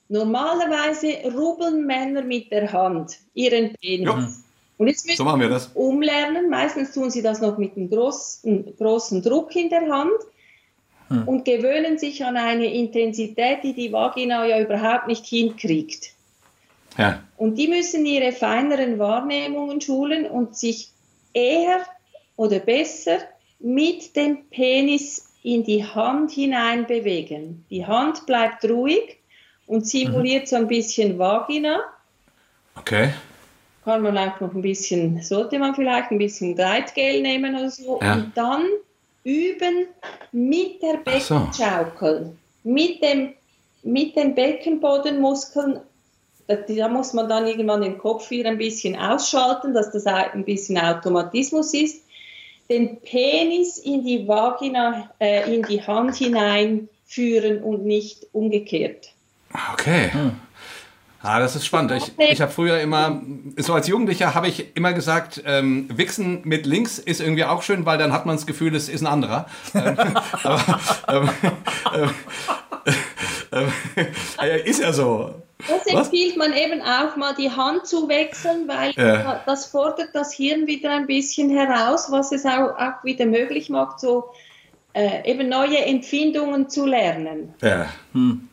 Normalerweise rubbeln Männer mit der Hand ihren Penis. Ja. Und jetzt müssen so machen wir das. umlernen. Meistens tun sie das noch mit einem großen, großen Druck in der Hand hm. und gewöhnen sich an eine Intensität, die die Vagina ja überhaupt nicht hinkriegt. Ja. Und die müssen ihre feineren Wahrnehmungen schulen und sich eher oder besser mit dem Penis in die Hand hinein bewegen. Die Hand bleibt ruhig und simuliert mhm. so ein bisschen Vagina.
Okay
kann man auch noch ein bisschen, sollte man vielleicht ein bisschen Gleitgel nehmen oder so ja. und dann üben mit der Beckenschaukel, so. mit, dem, mit den Beckenbodenmuskeln. Da muss man dann irgendwann den Kopf wieder ein bisschen ausschalten, dass das ein bisschen Automatismus ist. Den Penis in die Vagina, äh, in die Hand hineinführen und nicht umgekehrt.
Okay. Hm. Ah, das ist spannend. Ich, ich habe früher immer, so als Jugendlicher habe ich immer gesagt, ähm, Wichsen mit links ist irgendwie auch schön, weil dann hat man das Gefühl, es ist ein anderer. ähm, aber, ähm, ähm, ähm ist ja so.
Das empfiehlt man eben auch mal die Hand zu wechseln, weil ja. das fordert das Hirn wieder ein bisschen heraus, was es auch, auch wieder möglich macht, so äh, eben neue Empfindungen zu lernen.
Ja. Hm.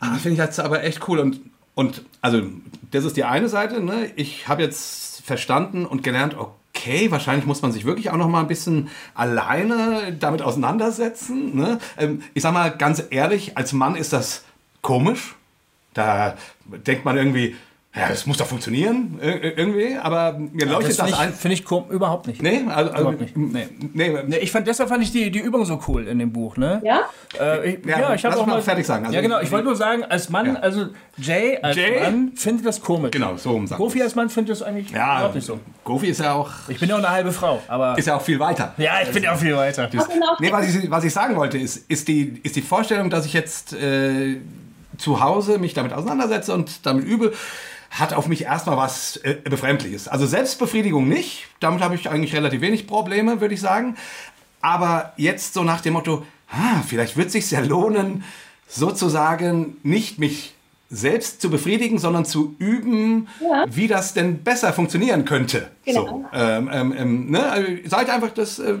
Ah, Finde ich jetzt aber echt cool und und also, das ist die eine Seite. Ne? Ich habe jetzt verstanden und gelernt, okay, wahrscheinlich muss man sich wirklich auch noch mal ein bisschen alleine damit auseinandersetzen. Ne? Ähm, ich sag mal ganz ehrlich, als Mann ist das komisch. Da denkt man irgendwie, ja, das muss doch funktionieren, irgendwie, aber mir ja, leuchtet das,
das ein. Finde ich überhaupt nicht.
Nee, also, also
überhaupt nicht. Nee. Nee. nee. ich fand, deshalb fand ich die, die Übung so cool in dem Buch, ne?
Ja?
Äh, ich, ja, ja, ich habe auch mal
fertig sagen. Also ja, genau, ich wollte nur sagen, als Mann, ja. also Jay als Jay? Mann findet das komisch.
Genau, so
um Gofi als Mann findet das eigentlich
ja, überhaupt nicht so. Gofi ist ja auch...
Ich bin ja auch eine halbe Frau, aber...
Ist ja auch viel weiter.
Ja, ich bin ja auch viel weiter. Das,
nee, was ich, was ich sagen wollte, ist, ist, die, ist die Vorstellung, dass ich jetzt äh, zu Hause mich damit auseinandersetze und damit übe, hat auf mich erstmal was äh, Befremdliches. Also Selbstbefriedigung nicht, damit habe ich eigentlich relativ wenig Probleme, würde ich sagen. Aber jetzt so nach dem Motto, ah, vielleicht wird es sich ja lohnen, sozusagen nicht mich selbst zu befriedigen, sondern zu üben, ja. wie das denn besser funktionieren könnte. Genau. So, ähm, ähm, ähm ne? Also, seid einfach das, äh,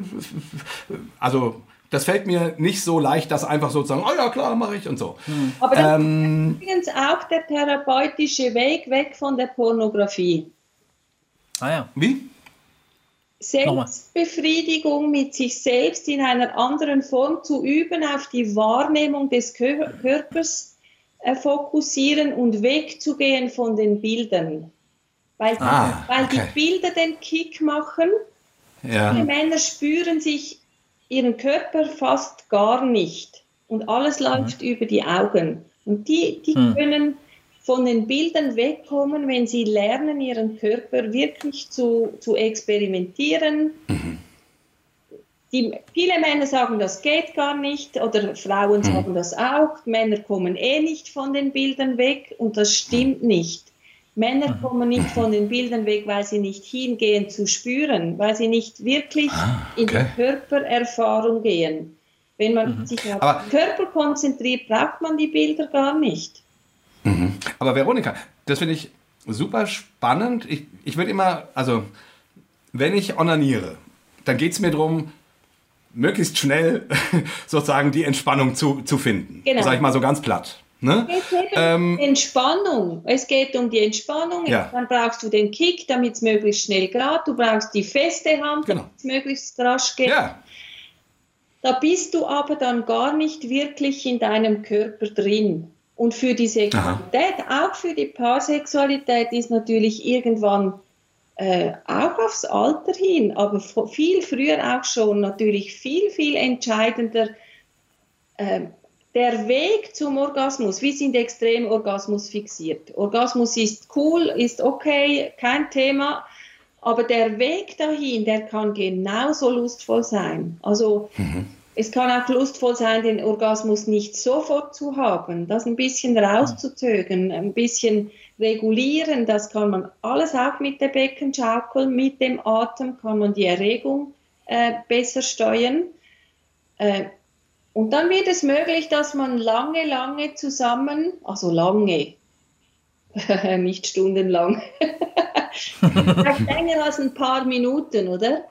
also das fällt mir nicht so leicht, das einfach so zu sagen, oh ja, klar, mache ich und so.
Aber das ähm, ist übrigens auch der therapeutische Weg weg von der Pornografie.
Ah ja. Wie?
Selbstbefriedigung mit sich selbst in einer anderen Form zu üben, auf die Wahrnehmung des Körpers äh, fokussieren und wegzugehen von den Bildern. Weil, ah, weil okay. die Bilder den Kick machen. Ja. Die Männer spüren sich ihren Körper fast gar nicht und alles läuft mhm. über die Augen. Und die, die mhm. können von den Bildern wegkommen, wenn sie lernen, ihren Körper wirklich zu, zu experimentieren. Mhm. Die, viele Männer sagen, das geht gar nicht, oder Frauen mhm. sagen das auch. Männer kommen eh nicht von den Bildern weg und das stimmt nicht. Männer mhm. kommen nicht von den Bildern weg, weil sie nicht hingehen zu spüren, weil sie nicht wirklich ah, okay. in die Körpererfahrung gehen. Wenn man mhm. sich auf den Körper konzentriert, braucht man die Bilder gar nicht.
Mhm. Aber Veronika, das finde ich super spannend. Ich, ich würde immer, also wenn ich onaniere, dann geht es mir darum, möglichst schnell sozusagen die Entspannung zu, zu finden. Genau. Sag ich mal so ganz platt. Ne?
Es geht um ähm, Entspannung. Es geht um die Entspannung. Ja. Dann brauchst du den Kick, damit es möglichst schnell geht. Du brauchst die feste Hand, genau. damit es möglichst rasch geht. Ja. Da bist du aber dann gar nicht wirklich in deinem Körper drin. Und für die Sexualität, Aha. auch für die Paarsexualität, ist natürlich irgendwann äh, auch aufs Alter hin, aber viel früher auch schon natürlich viel, viel entscheidender äh, der Weg zum Orgasmus. Wir sind extrem Orgasmus fixiert. Orgasmus ist cool, ist okay, kein Thema. Aber der Weg dahin, der kann genauso lustvoll sein. Also mhm. Es kann auch lustvoll sein, den Orgasmus nicht sofort zu haben, das ein bisschen rauszuzögern, ein bisschen regulieren, das kann man alles auch mit der Beckenschaukel, mit dem Atem kann man die Erregung äh, besser steuern. Äh, und dann wird es möglich, dass man lange, lange zusammen, also lange, nicht stundenlang, länger als ein paar Minuten, oder?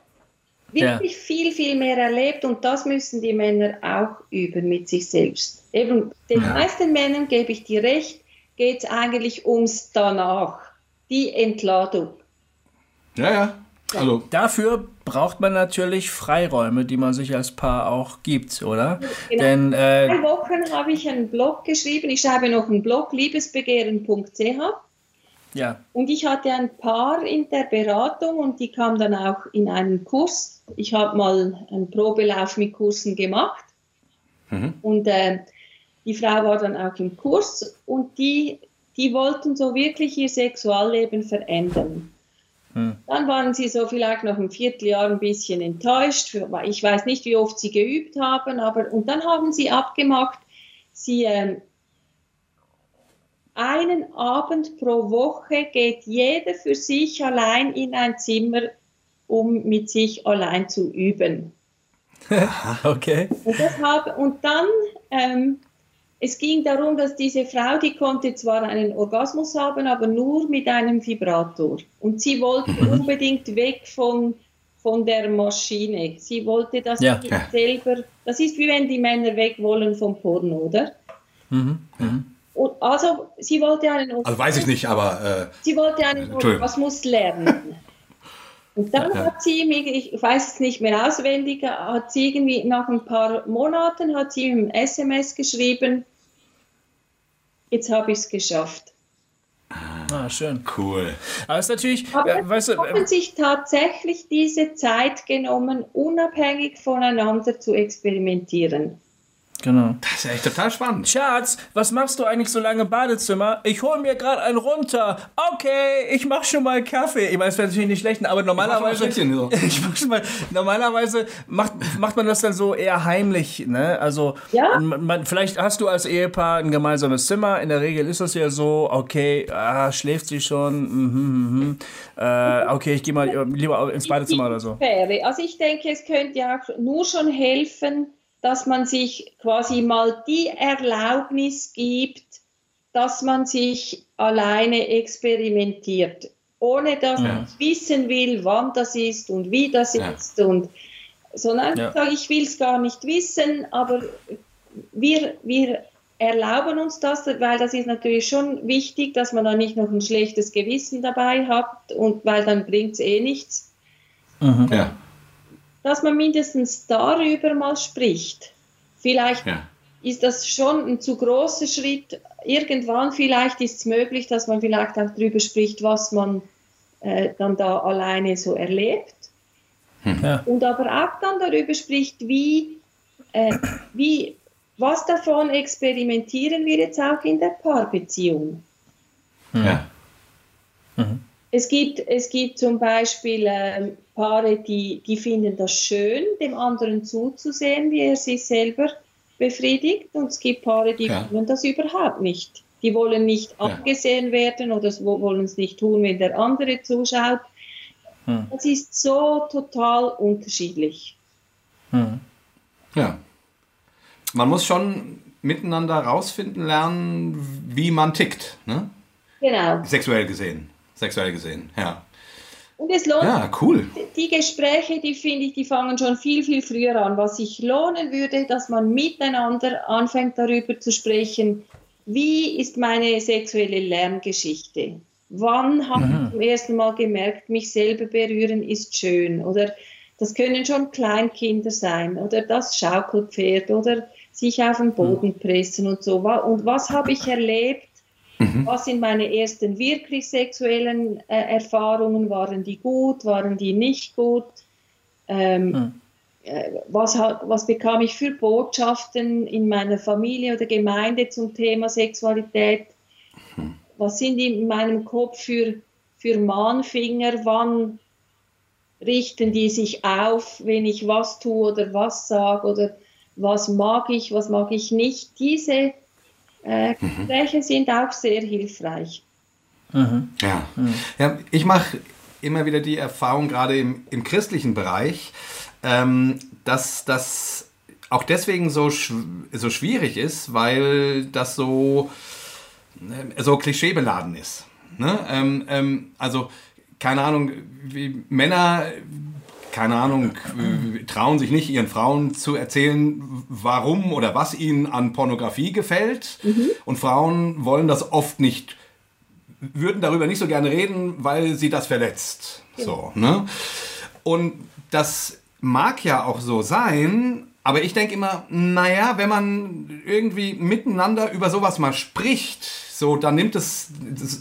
wirklich ja. viel, viel mehr erlebt und das müssen die Männer auch üben mit sich selbst. Eben den ja. meisten Männern gebe ich dir recht, geht es eigentlich ums danach, die Entladung.
Ja, ja. Also. Dafür braucht man natürlich Freiräume, die man sich als Paar auch gibt, oder?
Genau. Denn, äh, Drei Wochen habe ich einen Blog geschrieben. Ich schreibe noch einen Blog, liebesbegehren.ch. Ja. Und ich hatte ein Paar in der Beratung und die kam dann auch in einen Kurs. Ich habe mal einen Probelauf mit Kursen gemacht. Mhm. Und äh, die Frau war dann auch im Kurs und die, die wollten so wirklich ihr Sexualleben verändern. Dann waren sie so vielleicht noch ein Vierteljahr ein bisschen enttäuscht. Ich weiß nicht, wie oft sie geübt haben, aber und dann haben sie abgemacht, sie äh, einen Abend pro Woche geht jeder für sich allein in ein Zimmer, um mit sich allein zu üben.
okay.
Und, hab, und dann, ähm, es ging darum, dass diese Frau, die konnte zwar einen Orgasmus haben, aber nur mit einem Vibrator. Und sie wollte mhm. unbedingt weg von, von der Maschine. Sie wollte das ja. selber, das ist wie wenn die Männer weg wollen vom Porno, oder? Mhm. Mhm. Und also, sie wollte einen
Orgasmus. Also weiß ich nicht, aber.
Äh, sie wollte einen Orgasmus lernen. Und dann ja, hat sie mir, ich weiß es nicht mehr auswendig, hat sie irgendwie nach ein paar Monaten hat sie ein SMS geschrieben, jetzt habe ich es geschafft.
Ah, schön.
Cool.
Aber es ist natürlich,
Aber äh, weißt du, haben äh, sich tatsächlich diese Zeit genommen, unabhängig voneinander zu experimentieren.
Genau.
Das ist echt total spannend.
Schatz, was machst du eigentlich so lange im Badezimmer? Ich hole mir gerade einen runter. Okay, ich mach schon mal Kaffee. Ich meine, es wäre natürlich nicht schlecht, aber normalerweise. Ich mach, so. ich mach schon mal. Normalerweise macht, macht man das dann so eher heimlich, ne? Also, ja? man, vielleicht hast du als Ehepaar ein gemeinsames Zimmer. In der Regel ist das ja so, okay, ah, schläft sie schon. Mhm, mhm. Äh, okay, ich gehe mal lieber ins Badezimmer oder so.
Also, ich denke, es könnte ja nur schon helfen, dass man sich quasi mal die Erlaubnis gibt, dass man sich alleine experimentiert, ohne dass ja. man wissen will, wann das ist und wie das ja. ist und sondern ja. sage, ich will es gar nicht wissen, aber wir, wir erlauben uns das, weil das ist natürlich schon wichtig, dass man da nicht noch ein schlechtes Gewissen dabei hat und weil dann bringt es eh nichts.
Mhm. Ja.
Dass man mindestens darüber mal spricht. Vielleicht ja. ist das schon ein zu großer Schritt. Irgendwann vielleicht ist es möglich, dass man vielleicht auch darüber spricht, was man äh, dann da alleine so erlebt. Hm. Ja. Und aber auch dann darüber spricht, wie, äh, wie, was davon experimentieren wir jetzt auch in der Paarbeziehung.
Ja.
Mhm. Es gibt, es gibt zum Beispiel äh, Paare, die, die finden das schön, dem anderen zuzusehen, wie er sich selber befriedigt. Und es gibt Paare, die ja. wollen das überhaupt nicht. Die wollen nicht ja. angesehen werden oder wollen es nicht tun, wenn der andere zuschaut. Hm. Das ist so total unterschiedlich.
Hm. Ja. Man muss schon miteinander rausfinden lernen, wie man tickt. Ne?
Genau.
Sexuell gesehen. Sexuell gesehen, ja.
Und es lohnt
ja, cool.
Die Gespräche, die finde ich, die fangen schon viel, viel früher an. Was sich lohnen würde, dass man miteinander anfängt darüber zu sprechen, wie ist meine sexuelle Lerngeschichte? Wann habe mhm. ich zum ersten Mal gemerkt, mich selber berühren ist schön? Oder das können schon Kleinkinder sein oder das Schaukelpferd oder sich auf den Boden pressen und so. Und was habe ich erlebt? Mhm. Was sind meine ersten wirklich sexuellen äh, Erfahrungen? Waren die gut? Waren die nicht gut? Ähm, mhm. äh, was, was bekam ich für Botschaften in meiner Familie oder Gemeinde zum Thema Sexualität? Mhm. Was sind in meinem Kopf für, für Mahnfinger? Wann richten die sich auf, wenn ich was tue oder was sage oder was mag ich, was mag ich nicht? Diese äh, Gespräche mhm. sind auch sehr hilfreich.
Mhm. Ja. Mhm. ja, ich mache immer wieder die Erfahrung, gerade im, im christlichen Bereich, ähm, dass das auch deswegen so, so schwierig ist, weil das so, äh, so klischeebeladen ist. Ne? Ähm, ähm, also, keine Ahnung, wie Männer keine Ahnung, trauen sich nicht, ihren Frauen zu erzählen, warum oder was ihnen an Pornografie gefällt. Mhm. Und Frauen wollen das oft nicht, würden darüber nicht so gerne reden, weil sie das verletzt. Ja. So, ne? Und das mag ja auch so sein, aber ich denke immer, naja, wenn man irgendwie miteinander über sowas mal spricht, so, dann nimmt es,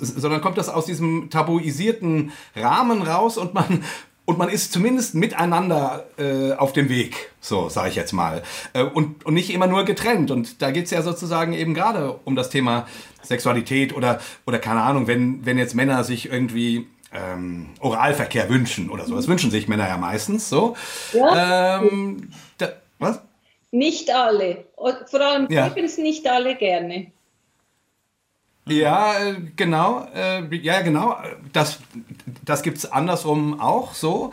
so, dann kommt das aus diesem tabuisierten Rahmen raus und man und man ist zumindest miteinander äh, auf dem Weg, so sage ich jetzt mal. Äh, und, und nicht immer nur getrennt. Und da geht es ja sozusagen eben gerade um das Thema Sexualität oder, oder keine Ahnung, wenn, wenn jetzt Männer sich irgendwie ähm, Oralverkehr wünschen oder so. Das wünschen sich Männer ja meistens so. Ja. Ähm, da, was?
Nicht alle. Vor allem ja. es nicht alle gerne.
Ja, äh, genau. Äh, ja, genau. Das, das gibt es andersrum auch so.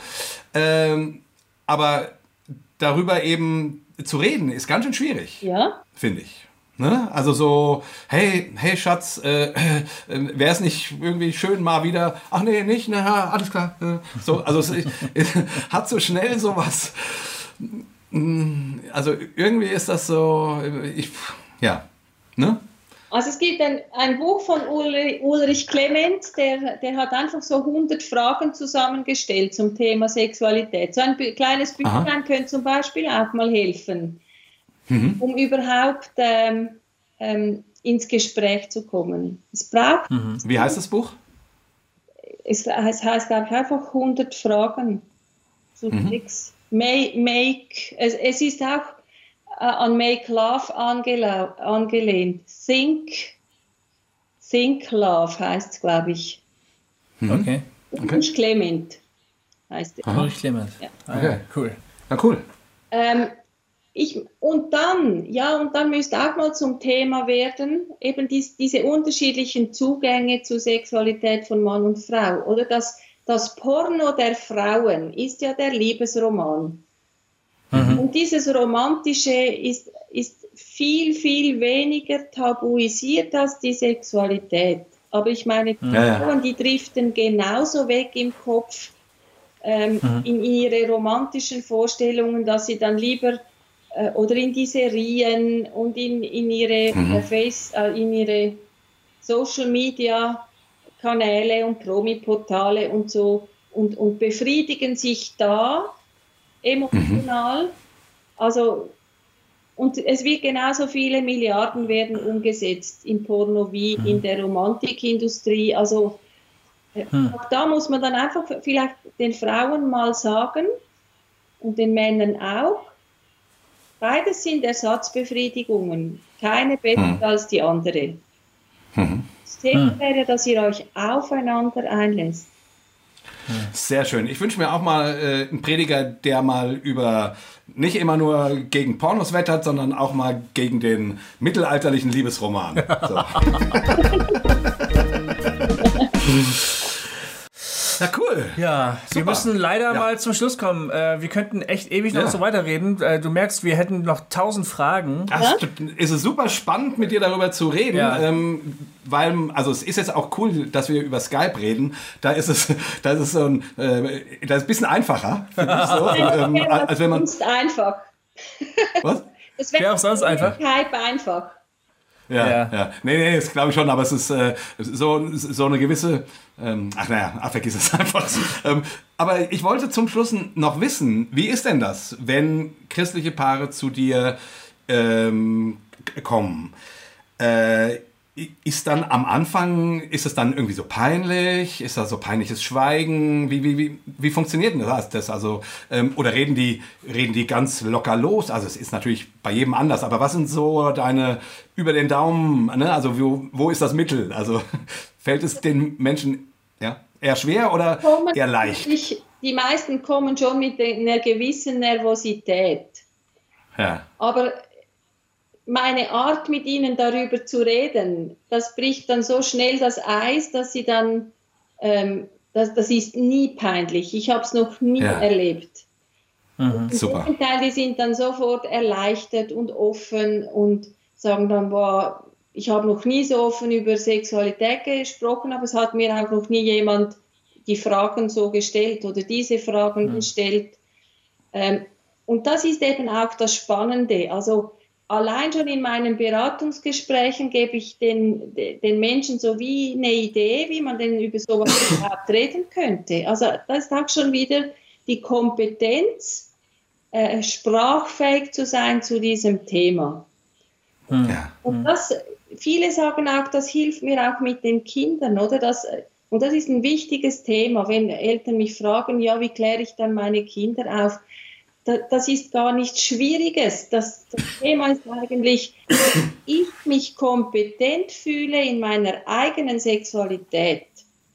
Ähm, aber darüber eben zu reden, ist ganz schön schwierig.
Ja.
Finde ich. Ne? Also so, hey, hey Schatz, äh, äh, wäre es nicht irgendwie schön mal wieder, ach nee, nicht, na alles klar. Äh, so, also es, es hat so schnell sowas. Mm, also irgendwie ist das so, ich, ja, ne?
Also es gibt ein, ein Buch von Ulrich, Ulrich Clement, der, der hat einfach so 100 Fragen zusammengestellt zum Thema Sexualität. So ein kleines Büchlein könnte zum Beispiel auch mal helfen, mhm. um überhaupt ähm, ähm, ins Gespräch zu kommen. Es braucht.
Mhm. Wie heißt das Buch?
Es, es heißt einfach 100 Fragen zu mhm. Sex. Make, make, es, es ist auch an Make Love angelehnt. Think, Think Love heißt es, glaube ich.
Okay. okay.
Nicht Clement heißt
es. Nicht Clement. Ja. Ah, okay, cool.
Ja, cool.
Ähm, ich, und dann, ja, und dann müsste auch mal zum Thema werden, eben dies, diese unterschiedlichen Zugänge zur Sexualität von Mann und Frau. Oder das, das Porno der Frauen ist ja der Liebesroman. Mhm. Und dieses Romantische ist, ist viel, viel weniger tabuisiert als die Sexualität. Aber ich meine, die ja, Frauen, die driften genauso weg im Kopf ähm, mhm. in ihre romantischen Vorstellungen, dass sie dann lieber äh, oder in die Serien und in, in ihre mhm. äh, Face, äh, in ihre Social Media Kanäle und Promi-Portale und so und, und befriedigen sich da emotional. Mhm. Also, und es wird genauso viele Milliarden werden umgesetzt im Porno wie mhm. in der Romantikindustrie. Also hm. Auch da muss man dann einfach vielleicht den Frauen mal sagen und den Männern auch, beides sind Ersatzbefriedigungen. Keine besser hm. als die andere. Hm. Das Thema hm. wäre, dass ihr euch aufeinander einlässt.
Sehr schön. Ich wünsche mir auch mal äh, einen Prediger, der mal über nicht immer nur gegen Pornos wettert, sondern auch mal gegen den mittelalterlichen Liebesroman. So. Ja, cool.
Ja, Super. wir müssen leider ja. mal zum Schluss kommen. Äh, wir könnten echt ewig noch ja. so weiterreden. Äh, du merkst, wir hätten noch tausend Fragen.
Ach, es ist super spannend, mit dir darüber zu reden. Ja. Ähm, weil, also es ist jetzt auch cool, dass wir über Skype reden. Da ist es, da ist es so ein, äh, da ist ein bisschen einfacher, so, ähm,
als wenn man. Ist einfach.
Was? Das wäre auch sonst einfach.
Skype einfach.
Ja, ja, ja. Nee, nee, das glaube ich schon, aber es ist äh, so, so eine gewisse. Ähm, ach naja, ach, vergiss es einfach. ähm, aber ich wollte zum Schluss noch wissen, wie ist denn das, wenn christliche Paare zu dir ähm, kommen? Äh, ist dann am Anfang, ist es dann irgendwie so peinlich? Ist da so peinliches Schweigen? Wie, wie, wie, wie funktioniert denn das? Also, ähm, oder reden die, reden die ganz locker los? Also es ist natürlich bei jedem anders, aber was sind so deine über den Daumen, ne? also wo, wo ist das Mittel? Also fällt es den Menschen ja, eher schwer oder kommen eher leicht?
Ich, die meisten kommen schon mit einer gewissen Nervosität. Ja. Aber meine Art, mit ihnen darüber zu reden, das bricht dann so schnell das Eis, dass sie dann, ähm, das, das ist nie peinlich. Ich habe es noch nie ja. erlebt.
Mhm, super.
Teil, die sind dann sofort erleichtert und offen und sagen dann, boah, ich habe noch nie so offen über Sexualität gesprochen, aber es hat mir auch noch nie jemand die Fragen so gestellt oder diese Fragen mhm. gestellt. Ähm, und das ist eben auch das Spannende. Also allein schon in meinen Beratungsgesprächen gebe ich den, den Menschen so wie eine Idee, wie man denn über sowas überhaupt reden könnte. Also das ist auch schon wieder die Kompetenz, äh, sprachfähig zu sein zu diesem Thema. Hm. Ja. Und das, viele sagen auch, das hilft mir auch mit den Kindern, oder? Das, und das ist ein wichtiges Thema, wenn Eltern mich fragen, ja, wie kläre ich dann meine Kinder auf? Das ist gar nichts Schwieriges. Das, das Thema ist eigentlich, wenn ich mich kompetent fühle in meiner eigenen Sexualität,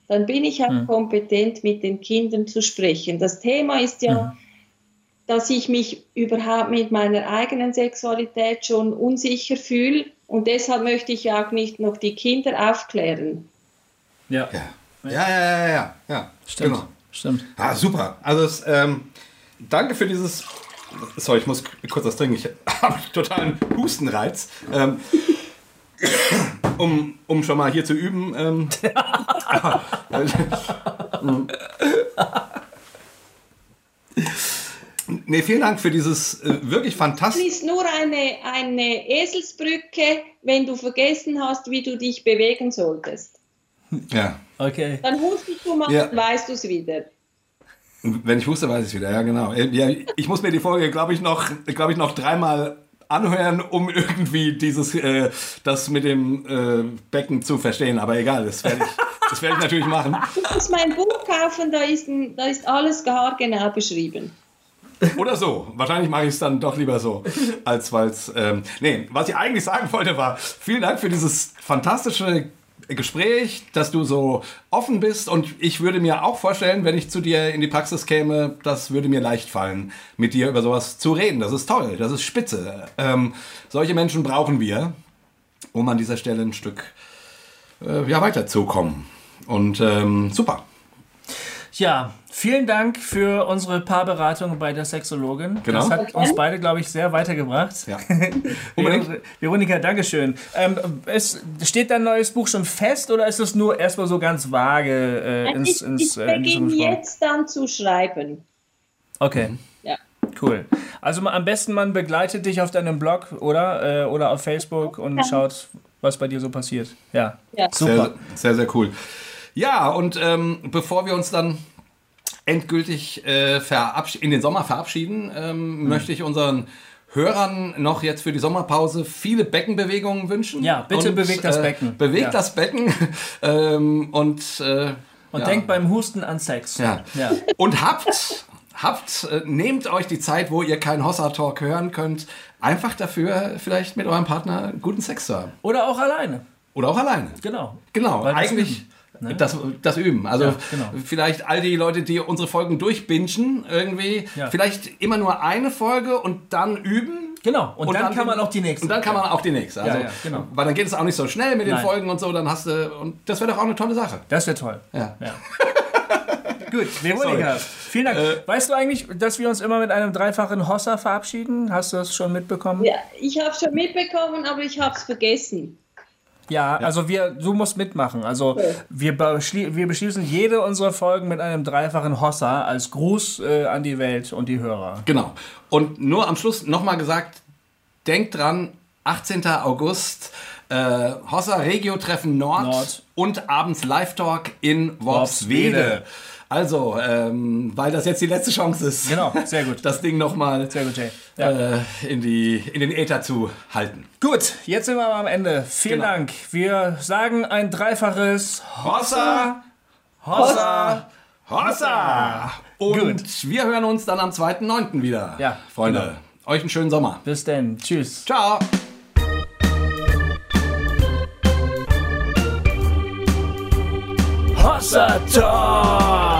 dann bin ich auch mhm. kompetent, mit den Kindern zu sprechen. Das Thema ist ja, mhm. dass ich mich überhaupt mit meiner eigenen Sexualität schon unsicher fühle und deshalb möchte ich auch nicht noch die Kinder aufklären.
Ja. Ja, ja, ja, ja, ja. ja.
Stimmt. Genau. Stimmt.
Ah, super. Also es, ähm, danke für dieses. Sorry, ich muss kurz das trinken. Ich habe totalen Hustenreiz. Ähm, um, um schon mal hier zu üben. Ähm, nee, vielen Dank für dieses äh, wirklich fantastische.
Es ist nur eine, eine Eselsbrücke, wenn du vergessen hast, wie du dich bewegen solltest.
Ja.
Okay.
Dann hustest du mal ja. und weißt du es wieder.
Wenn ich wusste, weiß ich wieder, ja genau. Äh, ja, ich muss mir die Folge, glaube ich, noch, glaube ich, noch dreimal anhören, um irgendwie dieses, äh, das mit dem äh, Becken zu verstehen. Aber egal, das werde ich, das werde ich natürlich machen.
Du musst mein Buch kaufen, da ist, da ist alles genau beschrieben.
Oder so. Wahrscheinlich mache ich es dann doch lieber so, als weil es. Ähm, nee, was ich eigentlich sagen wollte, war, vielen Dank für dieses fantastische Gespräch, dass du so offen bist und ich würde mir auch vorstellen, wenn ich zu dir in die Praxis käme, das würde mir leicht fallen, mit dir über sowas zu reden. Das ist toll, das ist spitze. Ähm, solche Menschen brauchen wir, um an dieser Stelle ein Stück äh, ja, weiterzukommen. Und ähm, super.
Ja, vielen Dank für unsere Paarberatung bei der Sexologin.
Genau.
Das hat uns beide, glaube ich, sehr weitergebracht.
Ja.
Veronika, Dankeschön. Ähm, es, steht dein neues Buch schon fest oder ist es nur erstmal so ganz vage äh, ins, ins
Ich, ich äh, beginne jetzt dann zu schreiben.
Okay. Ja. Cool. Also am besten man begleitet dich auf deinem Blog oder, äh, oder auf Facebook und ja. schaut, was bei dir so passiert. Ja,
ja. super. Sehr, sehr, sehr cool. Ja, und ähm, bevor wir uns dann endgültig äh, in den Sommer verabschieden, ähm, mhm. möchte ich unseren Hörern noch jetzt für die Sommerpause viele Beckenbewegungen wünschen.
Ja, bitte und, bewegt das
äh,
Becken.
Äh, bewegt
ja.
das Becken ähm, und
äh, und ja. denkt beim Husten an Sex.
Ja. ja. Und habt habt, äh, nehmt euch die Zeit, wo ihr keinen Hossa-Talk hören könnt, einfach dafür vielleicht mit eurem Partner guten Sex zu haben.
Oder auch alleine.
Oder auch alleine.
Genau.
Genau,
Weil
eigentlich ne? das, das Üben. Also ja, genau. vielleicht all die Leute, die unsere Folgen durchbingen, irgendwie, ja. vielleicht immer nur eine Folge und dann üben.
Genau, und, und dann, dann, kann man auch die nächste.
Und dann kann man auch die nächste. Also, ja, genau. Weil dann geht es auch nicht so schnell mit den Nein. Folgen und so, dann hast du, und das wäre doch auch eine tolle Sache.
Das wäre toll.
Ja.
Gut, Veronika, vielen Dank. Äh, weißt du eigentlich, dass wir uns immer mit einem dreifachen Hossa verabschieden? Hast du das schon mitbekommen?
Ja, ich habe es schon mitbekommen, aber ich habe es vergessen.
Ja, also wir, du musst mitmachen. Also okay. wir, beschli wir beschließen jede unserer Folgen mit einem dreifachen Hossa als Gruß äh, an die Welt und die Hörer.
Genau. Und nur am Schluss nochmal gesagt, denkt dran, 18. August, äh, Hossa Regio Treffen Nord, Nord, und abends Live Talk in Worpswede. Worpswede. Also, ähm, weil das jetzt die letzte Chance ist.
Genau, sehr gut.
Das Ding nochmal
ja.
äh, in, in den Äther zu halten.
Gut, jetzt sind wir aber am Ende. Vielen genau. Dank. Wir sagen ein dreifaches
Hossa, Hossa, Hossa. Und gut. wir hören uns dann am 2.9. wieder.
Ja,
Freunde. Genau. Euch einen schönen Sommer.
Bis denn. Tschüss.
Ciao.
Hossa Talk.